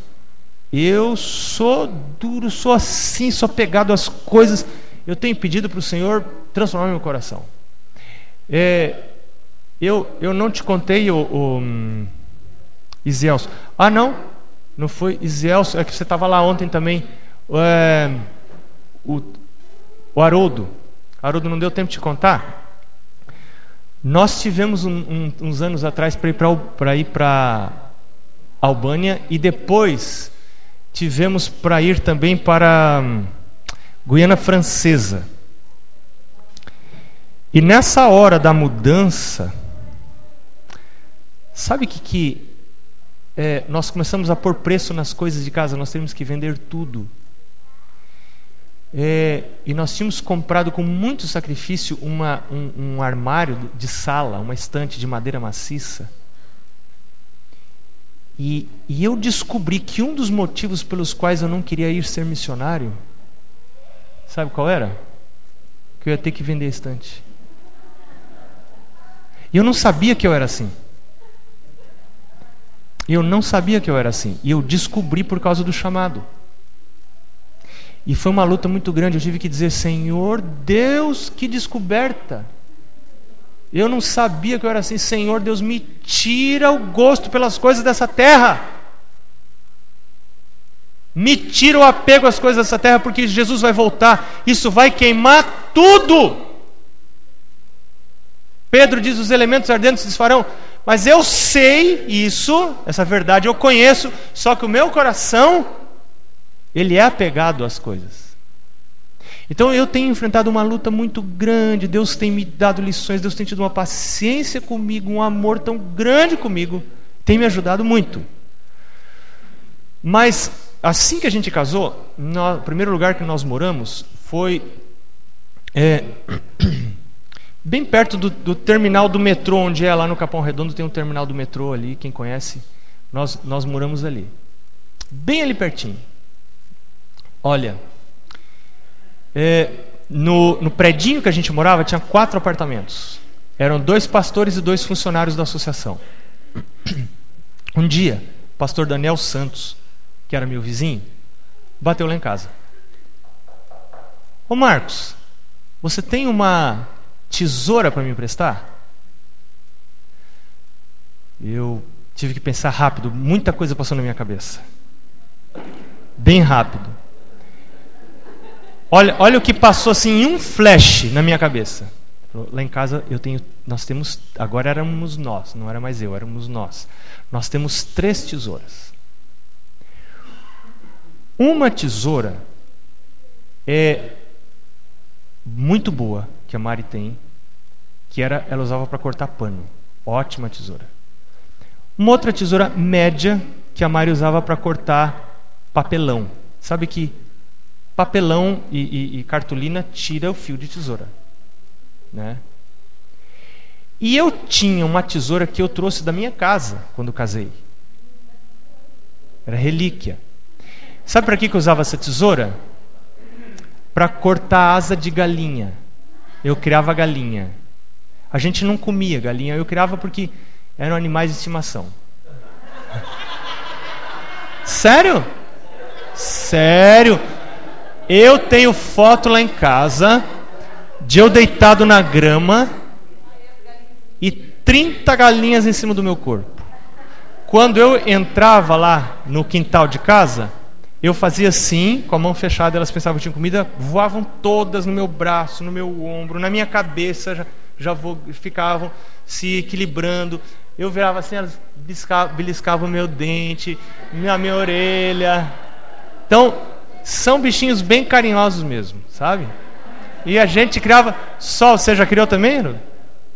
Eu sou duro, sou assim, sou pegado às coisas. Eu tenho pedido para o Senhor transformar meu coração. É, eu, eu não te contei, o, o um, Isielso. Ah, não? Não foi Isielso, é que você estava lá ontem também. É, o, o Haroldo. Haroldo, não deu tempo de contar? Nós tivemos um, um, uns anos atrás para ir para Albânia e depois tivemos para ir também para hum, Guiana Francesa. E nessa hora da mudança, sabe o que, que é, nós começamos a pôr preço nas coisas de casa, nós temos que vender tudo. É, e nós tínhamos comprado com muito sacrifício uma, um, um armário de sala, uma estante de madeira maciça. E, e eu descobri que um dos motivos pelos quais eu não queria ir ser missionário Sabe qual era? Que eu ia ter que vender a estante. E eu não sabia que eu era assim. Eu não sabia que eu era assim. E eu descobri por causa do chamado. E foi uma luta muito grande. Eu tive que dizer: Senhor Deus, que descoberta. Eu não sabia que eu era assim. Senhor Deus, me tira o gosto pelas coisas dessa terra. Me tira o apego às coisas dessa terra, porque Jesus vai voltar. Isso vai queimar tudo. Pedro diz: os elementos ardentes se desfarão. Mas eu sei isso, essa verdade eu conheço, só que o meu coração, ele é apegado às coisas. Então eu tenho enfrentado uma luta muito grande, Deus tem me dado lições, Deus tem tido uma paciência comigo, um amor tão grande comigo, tem me ajudado muito. Mas assim que a gente casou, no primeiro lugar que nós moramos foi é, bem perto do, do, terminal do metrô, onde é lá no Capão Redondo, tem um terminal do metrô ali, quem conhece, nós, nós moramos ali. Bem ali pertinho. Olha, é, no, no predinho que a gente morava tinha quatro apartamentos. Eram dois pastores e dois funcionários da associação. Um dia, o pastor Daniel Santos, que era meu vizinho, bateu lá em casa. Ô Marcos, você tem uma tesoura para me emprestar? Eu tive que pensar rápido, muita coisa passou na minha cabeça. Bem rápido. Olha, olha o que passou assim em um flash na minha cabeça. Lá em casa eu tenho, nós temos, agora éramos nós, não era mais eu, éramos nós. Nós temos três tesouras. Uma tesoura é muito boa que a Mari tem, que era ela usava para cortar pano. Ótima tesoura. Uma outra tesoura média que a Mari usava para cortar papelão. Sabe que papelão e, e, e, cartolina tira o fio de tesoura, né? E eu tinha uma tesoura que eu trouxe da minha casa quando casei. Era relíquia. Sabe para que eu usava essa tesoura? Para cortar asa de galinha eu criava galinha. A gente não comia galinha, eu criava porque eram animais de estimação. Sério? Sério? Eu tenho foto lá em casa de eu deitado na grama e 30 galinhas em cima do meu corpo. Quando eu entrava lá no quintal de casa, eu fazia assim, com a mão fechada, elas pensavam que tinha comida, voavam todas no meu braço, no meu ombro, na minha cabeça, já, já ficavam se equilibrando. Eu virava assim, elas beliscavam, beliscavam meu dente, minha, minha orelha. Então, são bichinhos bem carinhosos mesmo, sabe? E a gente criava. Sol, você já criou também?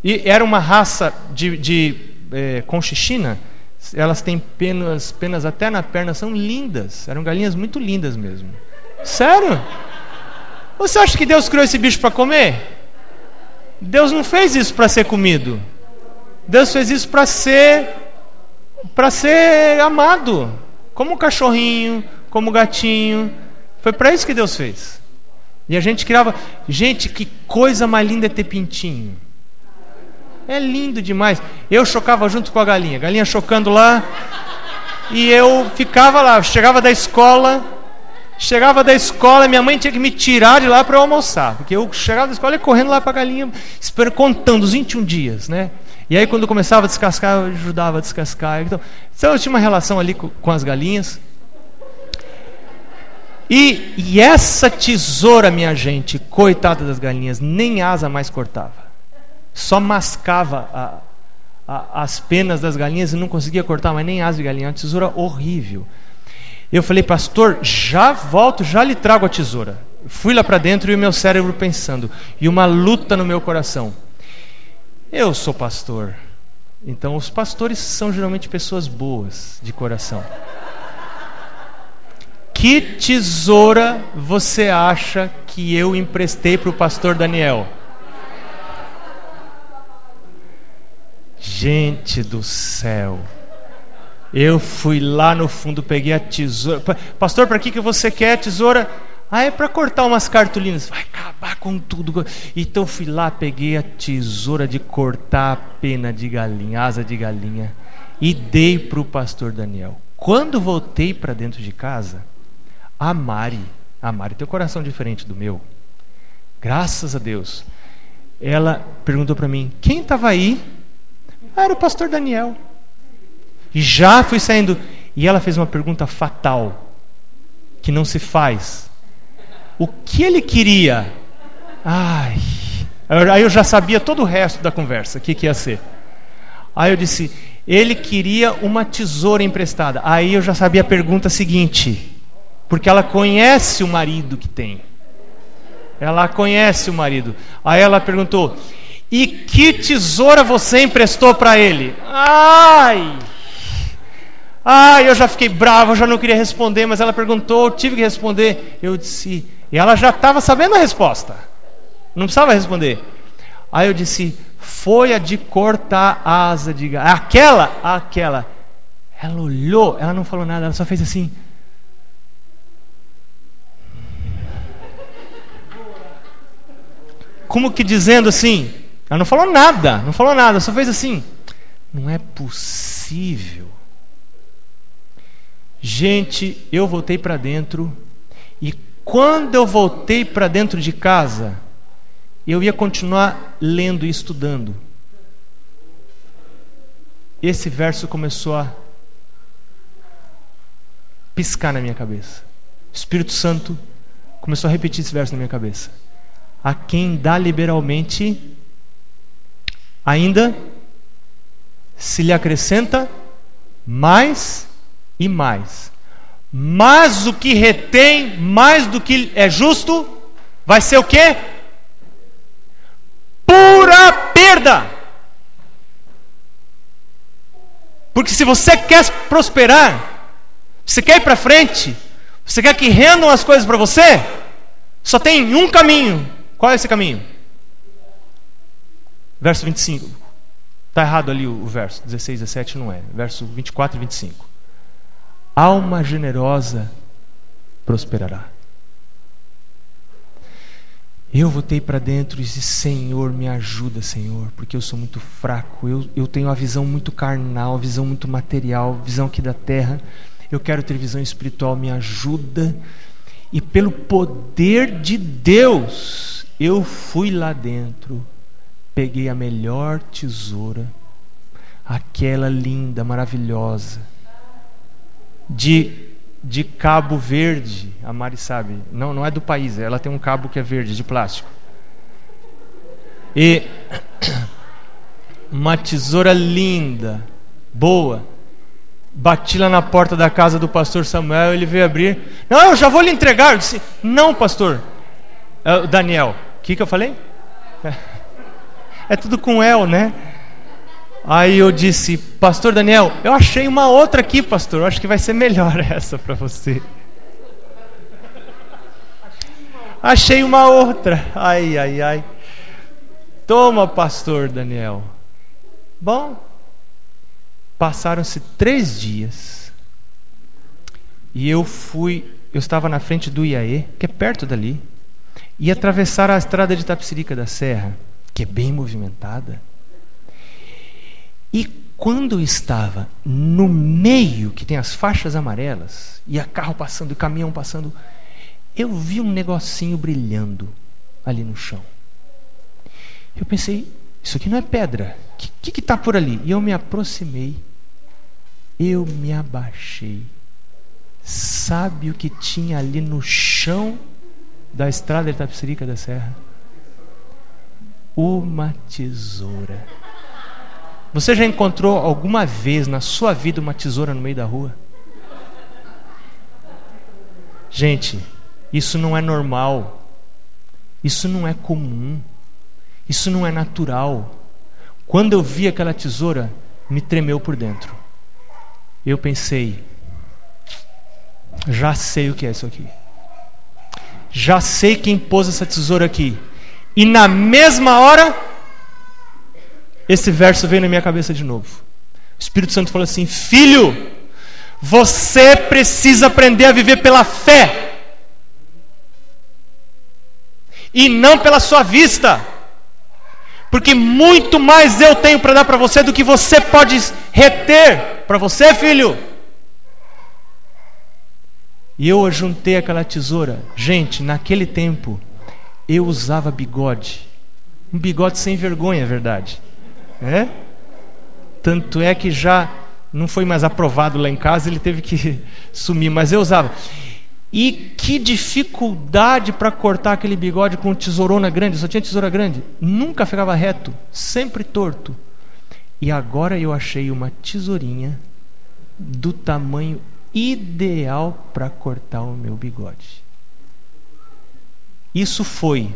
E era uma raça de, de é, conchichina elas têm penas, penas até na perna, são lindas. Eram galinhas muito lindas mesmo. Sério? Você acha que Deus criou esse bicho para comer? Deus não fez isso para ser comido. Deus fez isso para ser para ser amado, como cachorrinho, como gatinho. Foi para isso que Deus fez. E a gente criava, gente, que coisa mais linda é ter pintinho. É lindo demais. Eu chocava junto com a galinha, galinha chocando lá. E eu ficava lá, chegava da escola, chegava da escola, minha mãe tinha que me tirar de lá para eu almoçar, porque eu chegava da escola e correndo lá para a galinha, espero contando os 21 dias, né? E aí quando começava a descascar, eu ajudava a descascar. Então, então eu tinha uma relação ali com, com as galinhas. E, e essa tesoura, minha gente, coitada das galinhas, nem asa mais cortava só mascava a, a, as penas das galinhas e não conseguia cortar mais nem as de galinha. Uma tesoura horrível. Eu falei, pastor, já volto, já lhe trago a tesoura. Fui lá para dentro e o meu cérebro pensando, e uma luta no meu coração. Eu sou pastor. Então, os pastores são geralmente pessoas boas de coração. Que tesoura você acha que eu emprestei para o pastor Daniel? Gente do céu. Eu fui lá no fundo, peguei a tesoura. Pastor, para que, que você quer tesoura? Ah, é para cortar umas cartolinas. Vai acabar com tudo. Então fui lá, peguei a tesoura de cortar a pena de galinha, asa de galinha, e dei para o pastor Daniel. Quando voltei para dentro de casa, a Mari, a Mari tem um coração diferente do meu. Graças a Deus. Ela perguntou para mim: quem estava aí? Ah, era o pastor Daniel. E já fui saindo. E ela fez uma pergunta fatal, que não se faz. O que ele queria? Ai. Aí eu já sabia todo o resto da conversa, o que, que ia ser. Aí eu disse: ele queria uma tesoura emprestada. Aí eu já sabia a pergunta seguinte, porque ela conhece o marido que tem. Ela conhece o marido. Aí ela perguntou: e que tesoura você emprestou para ele? Ai! Ai, eu já fiquei bravo, eu já não queria responder, mas ela perguntou, eu tive que responder. Eu disse, e ela já estava sabendo a resposta. Não precisava responder. Aí eu disse, foi a de cortar a asa de gato. Aquela, aquela. Ela olhou, ela não falou nada, ela só fez assim. Como que dizendo assim? Ela não falou nada, não falou nada, só fez assim. Não é possível. Gente, eu voltei para dentro e quando eu voltei para dentro de casa, eu ia continuar lendo e estudando. Esse verso começou a piscar na minha cabeça. O Espírito Santo começou a repetir esse verso na minha cabeça. A quem dá liberalmente, ainda se lhe acrescenta mais e mais. Mas o que retém mais do que é justo vai ser o quê? Pura perda. Porque se você quer prosperar, você quer ir para frente, você quer que rendam as coisas para você, só tem um caminho. Qual é esse caminho? Verso 25. Está errado ali o, verso. 16, 17 não é. Verso 24 e 25. Alma generosa prosperará. Eu voltei para dentro e disse: Senhor, me ajuda, Senhor, porque eu sou muito fraco. Eu, eu tenho uma visão muito carnal, visão muito material, visão aqui da terra. Eu quero ter visão espiritual, me ajuda. E pelo poder de Deus, eu fui lá dentro, peguei a melhor tesoura, aquela linda, maravilhosa de, de cabo verde. A Mari sabe. Não, não é do país, ela tem um cabo que é verde, de plástico. E uma tesoura linda, boa. Bati lá na porta da casa do pastor Samuel, ele veio abrir. Não, eu já vou lhe entregar. Eu disse, não, pastor. É, Daniel, o que, que eu falei? É, tudo com El, né? Aí eu disse, Pastor Daniel, eu achei uma outra aqui, pastor. Eu acho que vai ser melhor essa para você. Achei uma outra. Ai, ai, ai. Toma, pastor Daniel. Bom, passaram-se três dias. E eu fui, eu estava na frente do Iaê, que é perto dali. E atravessar a estrada de Tapsirica da Serra, que é bem movimentada. E quando eu estava no meio, que tem as faixas amarelas, e a carro passando, e caminhão passando, eu vi um negocinho brilhando ali no chão. Eu pensei, isso aqui não é pedra. O que está por ali? E eu me aproximei, eu me abaixei. Sabe o que tinha ali no chão da estrada de Tapsirica da Serra? Uma tesoura. Você já encontrou alguma vez na sua vida uma tesoura no meio da rua? Gente, isso não é normal. Isso não é comum. Isso não é natural. Quando eu vi aquela tesoura, me tremeu por dentro. Eu pensei, já sei o que é isso aqui. Já sei quem pôs essa tesoura aqui. E na mesma hora, esse verso veio na minha cabeça de novo. O Espírito Santo falou assim: Filho, você precisa aprender a viver pela fé. e não pela sua vista. Porque muito mais eu tenho para dar para você do que você pode reter para você, filho. E eu juntei aquela tesoura. Gente, naquele tempo, eu usava bigode. Um bigode sem vergonha, é verdade. É? Tanto é que já não foi mais aprovado lá em casa, ele teve que sumir, mas eu usava. E que dificuldade para cortar aquele bigode com tesourona grande, só tinha tesoura grande. Nunca ficava reto, sempre torto. E agora eu achei uma tesourinha do tamanho ideal para cortar o meu bigode. Isso foi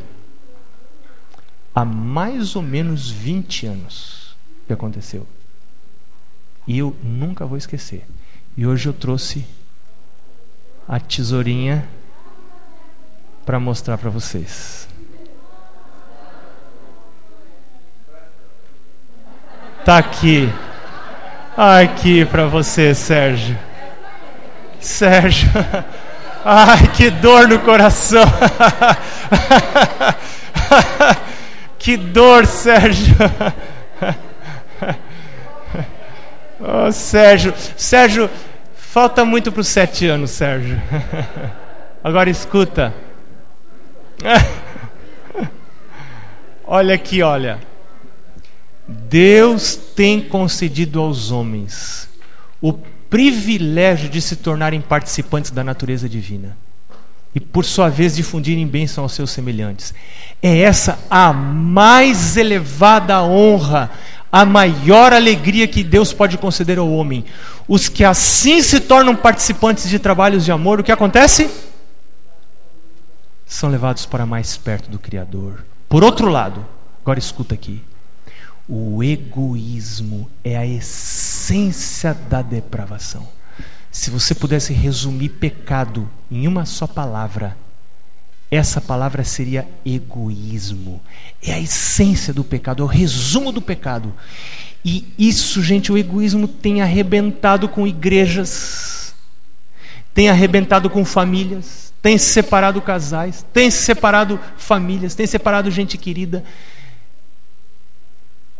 há mais ou menos 20 anos que aconteceu. E eu nunca vou esquecer. E hoje eu trouxe a tesourinha para mostrar para vocês. Tá aqui. Aqui para você, Sérgio. Sérgio. Ai, que dor no coração. que dor, Sérgio. Oh, Sérgio. Sérgio, falta muito para os sete anos, Sérgio. Agora escuta. Olha aqui, olha. Deus tem concedido aos homens o privilégio de se tornarem participantes da natureza divina e, por sua vez, difundirem bênção aos seus semelhantes. É essa a mais elevada honra, a maior alegria que Deus pode conceder ao homem. Os que assim se tornam participantes de trabalhos de amor, o que acontece? São levados para mais perto do Criador. Por outro lado, agora escuta aqui. O egoísmo é a essência da depravação. Se você pudesse resumir pecado em uma só palavra, essa palavra seria egoísmo. É a essência do pecado, é o resumo do pecado. E isso, gente, o egoísmo tem arrebentado com igrejas, tem arrebentado com famílias, tem separado casais, tem separado famílias, tem separado gente querida.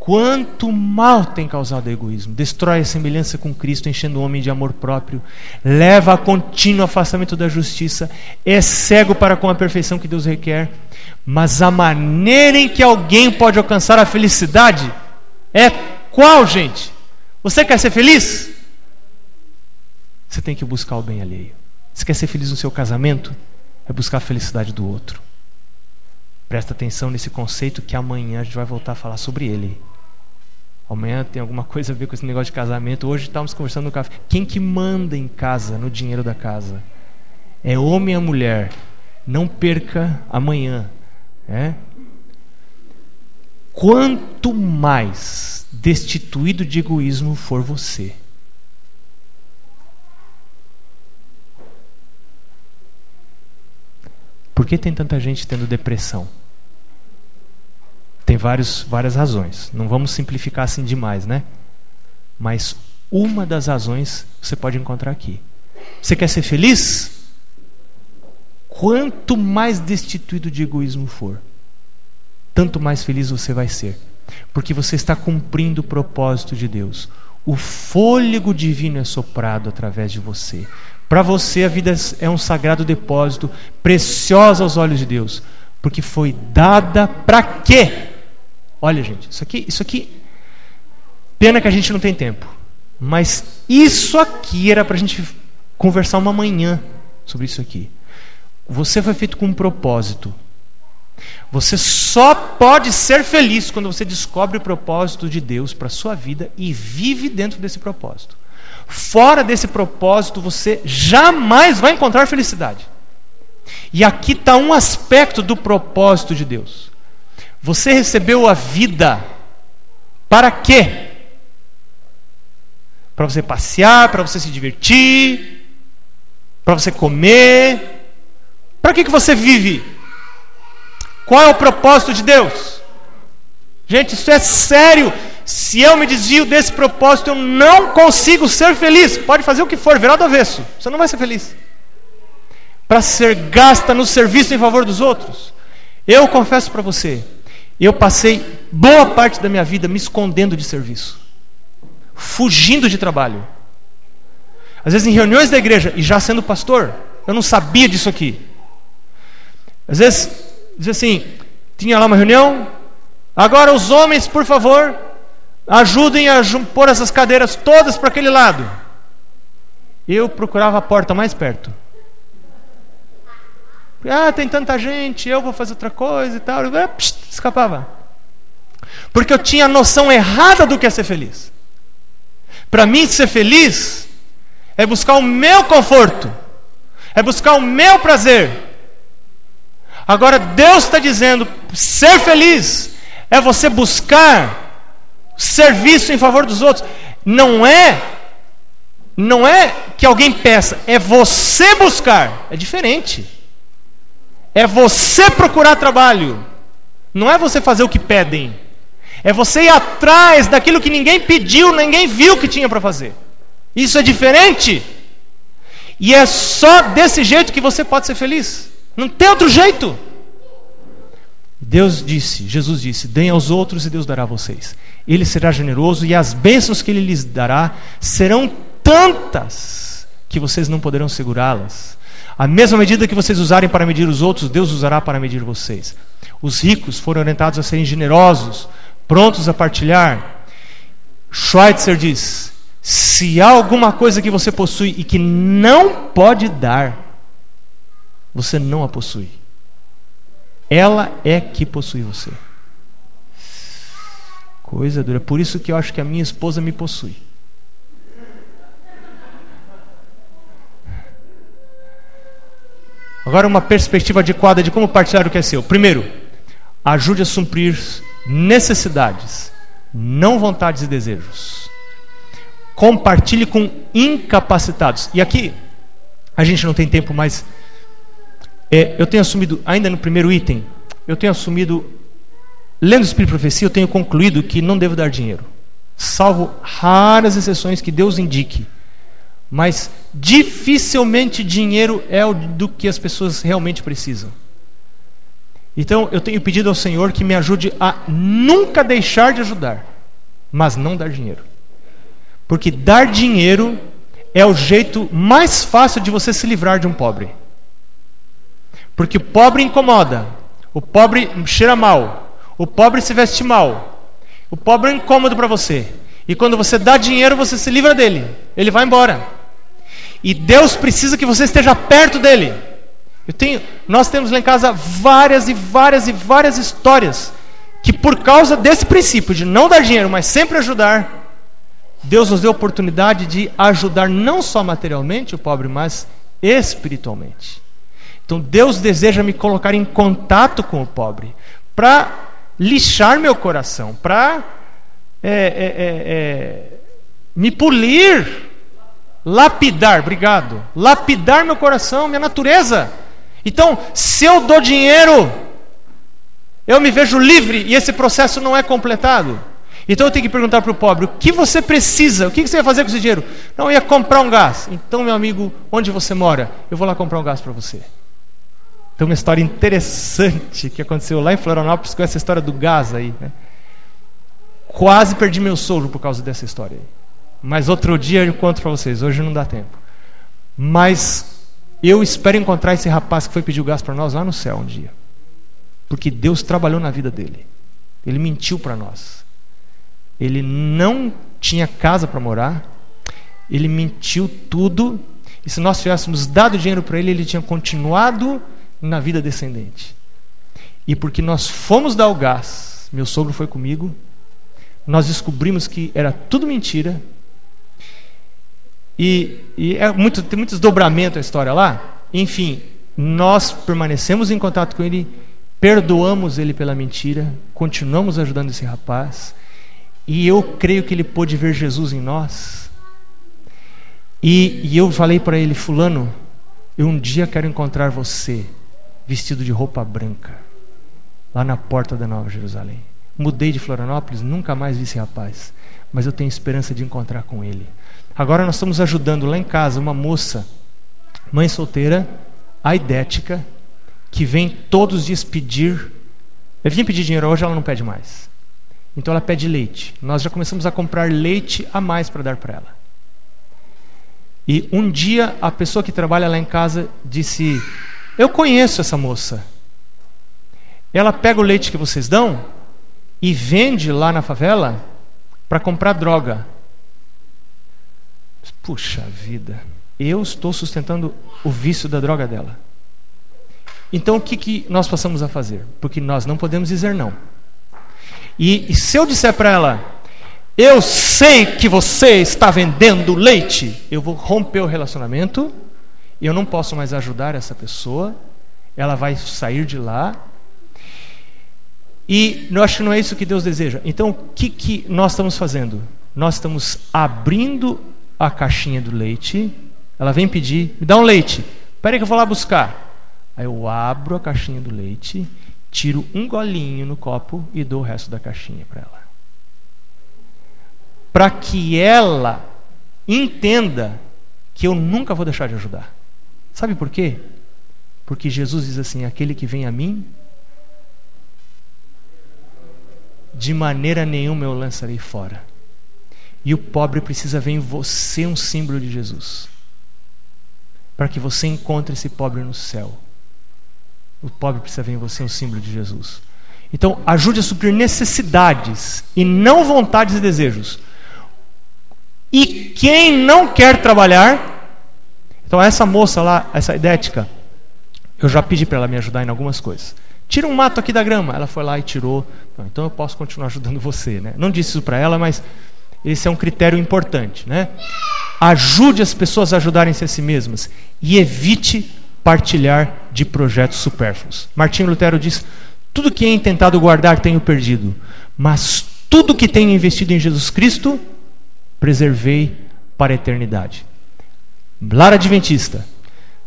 Quanto mal tem causado o egoísmo, destrói a semelhança com Cristo, enchendo o homem de amor próprio, leva a contínuo afastamento da justiça, é cego para com a perfeição que Deus requer. Mas a maneira em que alguém pode alcançar a felicidade é qual, gente? Você quer ser feliz? Você tem que buscar o bem alheio. Você quer ser feliz no seu casamento? É buscar a felicidade do outro. Presta atenção nesse conceito que amanhã a gente vai voltar a falar sobre ele. Amanhã tem alguma coisa a ver com esse negócio de casamento. Hoje estávamos conversando no café. Quem que manda em casa, no dinheiro da casa? É homem ou mulher? Não perca amanhã. É? Quanto mais destituído de egoísmo for você, por que tem tanta gente tendo depressão? Tem vários, várias razões. Não vamos simplificar assim demais, né? Mas uma das razões você pode encontrar aqui. Você quer ser feliz? Quanto mais destituído de egoísmo for, tanto mais feliz você vai ser. Porque você está cumprindo o propósito de Deus. O fôlego divino é soprado através de você. Para você, a vida é um sagrado depósito, preciosa aos olhos de Deus. Porque foi dada para quê? Olha, gente, isso aqui, isso aqui. Pena que a gente não tem tempo. Mas isso aqui era para a gente conversar uma manhã sobre isso aqui. Você foi feito com um propósito. Você só pode ser feliz quando você descobre o propósito de Deus para sua vida e vive dentro desse propósito. Fora desse propósito, você jamais vai encontrar felicidade. E aqui está um aspecto do propósito de Deus. Você recebeu a vida para quê? Para você passear, para você se divertir, para você comer. Para que, que você vive? Qual é o propósito de Deus? Gente, isso é sério. Se eu me desvio desse propósito, eu não consigo ser feliz. Pode fazer o que for, virar do avesso. Você não vai ser feliz. Para ser gasta no serviço em favor dos outros. Eu confesso para você, eu passei boa parte da minha vida me escondendo de serviço, fugindo de trabalho. Às vezes em reuniões da igreja, e já sendo pastor, eu não sabia disso aqui. Às vezes, diz assim, tinha lá uma reunião, agora os homens, por favor, ajudem a pôr essas cadeiras todas para aquele lado. Eu procurava a porta mais perto. Ah, tem tanta gente, eu vou fazer outra coisa e tal. Eu, escapava. Porque eu tinha a noção errada do que é ser feliz. Para mim, ser feliz é buscar o meu conforto, é buscar o meu prazer. Agora, Deus está dizendo: ser feliz é você buscar serviço em favor dos outros. Não é, não é que alguém peça, é você buscar. É diferente. É você procurar trabalho. Não é você fazer o que pedem. É você ir atrás daquilo que ninguém pediu, ninguém viu que tinha para fazer. Isso é diferente. E é só desse jeito que você pode ser feliz. Não tem outro jeito. Deus disse, Jesus disse: Deem aos outros e Deus dará a vocês. Ele será generoso e as bênçãos que ele lhes dará serão tantas que vocês não poderão segurá-las. A mesma medida que vocês usarem para medir os outros, Deus usará para medir vocês. Os ricos foram orientados a serem generosos, prontos a partilhar. Schweitzer diz: se há alguma coisa que você possui e que não pode dar, você não a possui. Ela é que possui você. Coisa dura. Por isso que eu acho que a minha esposa me possui. Agora, uma perspectiva adequada de como partilhar o que é seu. Primeiro, ajude a suprir necessidades, não vontades e desejos. Compartilhe com incapacitados. E aqui, a gente não tem tempo, mas é, eu tenho assumido, ainda no primeiro item, eu tenho assumido, lendo o Espírito e Profecia, eu tenho concluído que não devo dar dinheiro, salvo raras exceções que Deus indique mas dificilmente dinheiro é o do que as pessoas realmente precisam. Então eu tenho pedido ao Senhor que me ajude a nunca deixar de ajudar, mas não dar dinheiro. Porque dar dinheiro é o jeito mais fácil de você se livrar de um pobre. Porque o pobre incomoda, o pobre cheira mal, o pobre se veste mal, o pobre é incômodo para você. E quando você dá dinheiro, você se livra dele, ele vai embora. E Deus precisa que você esteja perto dele. Tenho, nós temos lá em casa várias e várias e várias histórias que por causa desse princípio de não dar dinheiro, mas sempre ajudar, Deus nos deu a oportunidade de ajudar não só materialmente o pobre, mas espiritualmente. Então Deus deseja me colocar em contato com o pobre para lixar meu coração, para é, é, é, é, me polir Lapidar, obrigado. Lapidar meu coração, minha natureza. Então, se eu dou dinheiro, eu me vejo livre e esse processo não é completado. Então eu tenho que perguntar para o pobre: o que você precisa? O que você vai fazer com esse dinheiro? Não, eu ia comprar um gás. Então, meu amigo, onde você mora? Eu vou lá comprar um gás para você. Tem uma história interessante que aconteceu lá em Florianópolis com essa história do gás aí. Né? Quase perdi meu sogro por causa dessa história aí. Mas outro dia eu conto para vocês, hoje não dá tempo. Mas eu espero encontrar esse rapaz que foi pedir o gás para nós lá no céu um dia. Porque Deus trabalhou na vida dele. Ele mentiu para nós. Ele não tinha casa para morar. Ele mentiu tudo. E se nós tivéssemos dado dinheiro para ele, ele tinha continuado na vida descendente. E porque nós fomos dar o gás, meu sogro foi comigo, nós descobrimos que era tudo mentira e, e é muito, tem muito desdobramento a história lá. Enfim, nós permanecemos em contato com ele, perdoamos ele pela mentira, continuamos ajudando esse rapaz. E eu creio que ele pôde ver Jesus em nós. E, e eu falei para ele, Fulano, eu um dia quero encontrar você vestido de roupa branca, lá na porta da Nova Jerusalém. Mudei de Florianópolis, nunca mais vi esse rapaz, mas eu tenho esperança de encontrar com ele. Agora nós estamos ajudando lá em casa uma moça, mãe solteira, aidética, que vem todos os dias pedir Eu vim pedir dinheiro hoje, ela não pede mais. Então ela pede leite. Nós já começamos a comprar leite a mais para dar para ela. E um dia a pessoa que trabalha lá em casa disse: Eu conheço essa moça. Ela pega o leite que vocês dão e vende lá na favela para comprar droga. Puxa vida, eu estou sustentando o vício da droga dela. Então o que, que nós passamos a fazer? Porque nós não podemos dizer não. E, e se eu disser para ela, eu sei que você está vendendo leite, eu vou romper o relacionamento, eu não posso mais ajudar essa pessoa, ela vai sair de lá. E eu acho que não é isso que Deus deseja. Então o que, que nós estamos fazendo? Nós estamos abrindo a caixinha do leite. Ela vem pedir, me dá um leite. Espera que eu vou lá buscar. Aí eu abro a caixinha do leite, tiro um golinho no copo e dou o resto da caixinha para ela. Para que ela entenda que eu nunca vou deixar de ajudar. Sabe por quê? Porque Jesus diz assim: aquele que vem a mim, de maneira nenhuma eu lançarei fora. E o pobre precisa ver em você um símbolo de Jesus, para que você encontre esse pobre no céu. O pobre precisa ver em você um símbolo de Jesus. Então, ajude a suprir necessidades e não vontades e desejos. E quem não quer trabalhar, então essa moça lá, essa idética, eu já pedi para ela me ajudar em algumas coisas. Tira um mato aqui da grama. Ela foi lá e tirou. Então eu posso continuar ajudando você. Né? Não disse isso para ela, mas esse é um critério importante. Né? Ajude as pessoas a ajudarem-se a si mesmas e evite partilhar de projetos supérfluos. Martinho Lutero diz: tudo que tenho tentado guardar tenho perdido, mas tudo que tenho investido em Jesus Cristo preservei para a eternidade. Lar Adventista.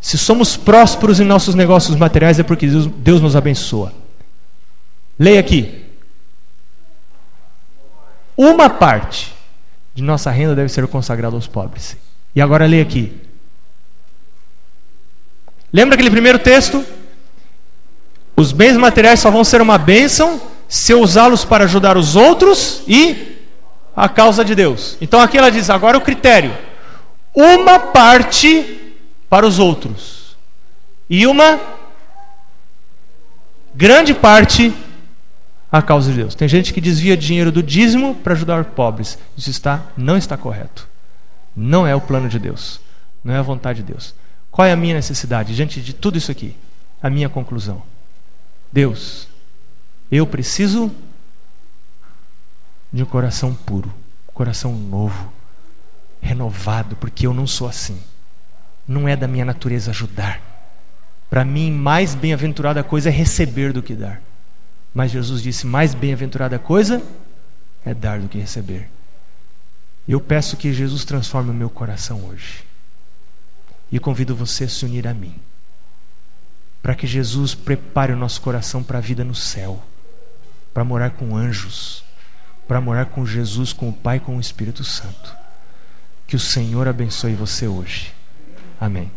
Se somos prósperos em nossos negócios materiais é porque Deus, Deus nos abençoa. Leia aqui. Uma parte de nossa renda deve ser consagrada aos pobres. E agora leia aqui. Lembra aquele primeiro texto? Os bens materiais só vão ser uma bênção se usá-los para ajudar os outros e a causa de Deus. Então aqui ela diz: agora o critério: uma parte para os outros e uma grande parte à causa de Deus. Tem gente que desvia dinheiro do dízimo para ajudar pobres. Isso está não está correto. Não é o plano de Deus. Não é a vontade de Deus. Qual é a minha necessidade diante de tudo isso aqui? A minha conclusão. Deus, eu preciso de um coração puro, coração novo, renovado, porque eu não sou assim. Não é da minha natureza ajudar. Para mim, mais bem-aventurada coisa é receber do que dar. Mas Jesus disse: mais bem-aventurada coisa é dar do que receber. Eu peço que Jesus transforme o meu coração hoje. E convido você a se unir a mim. Para que Jesus prepare o nosso coração para a vida no céu. Para morar com anjos. Para morar com Jesus, com o Pai com o Espírito Santo. Que o Senhor abençoe você hoje. Amém.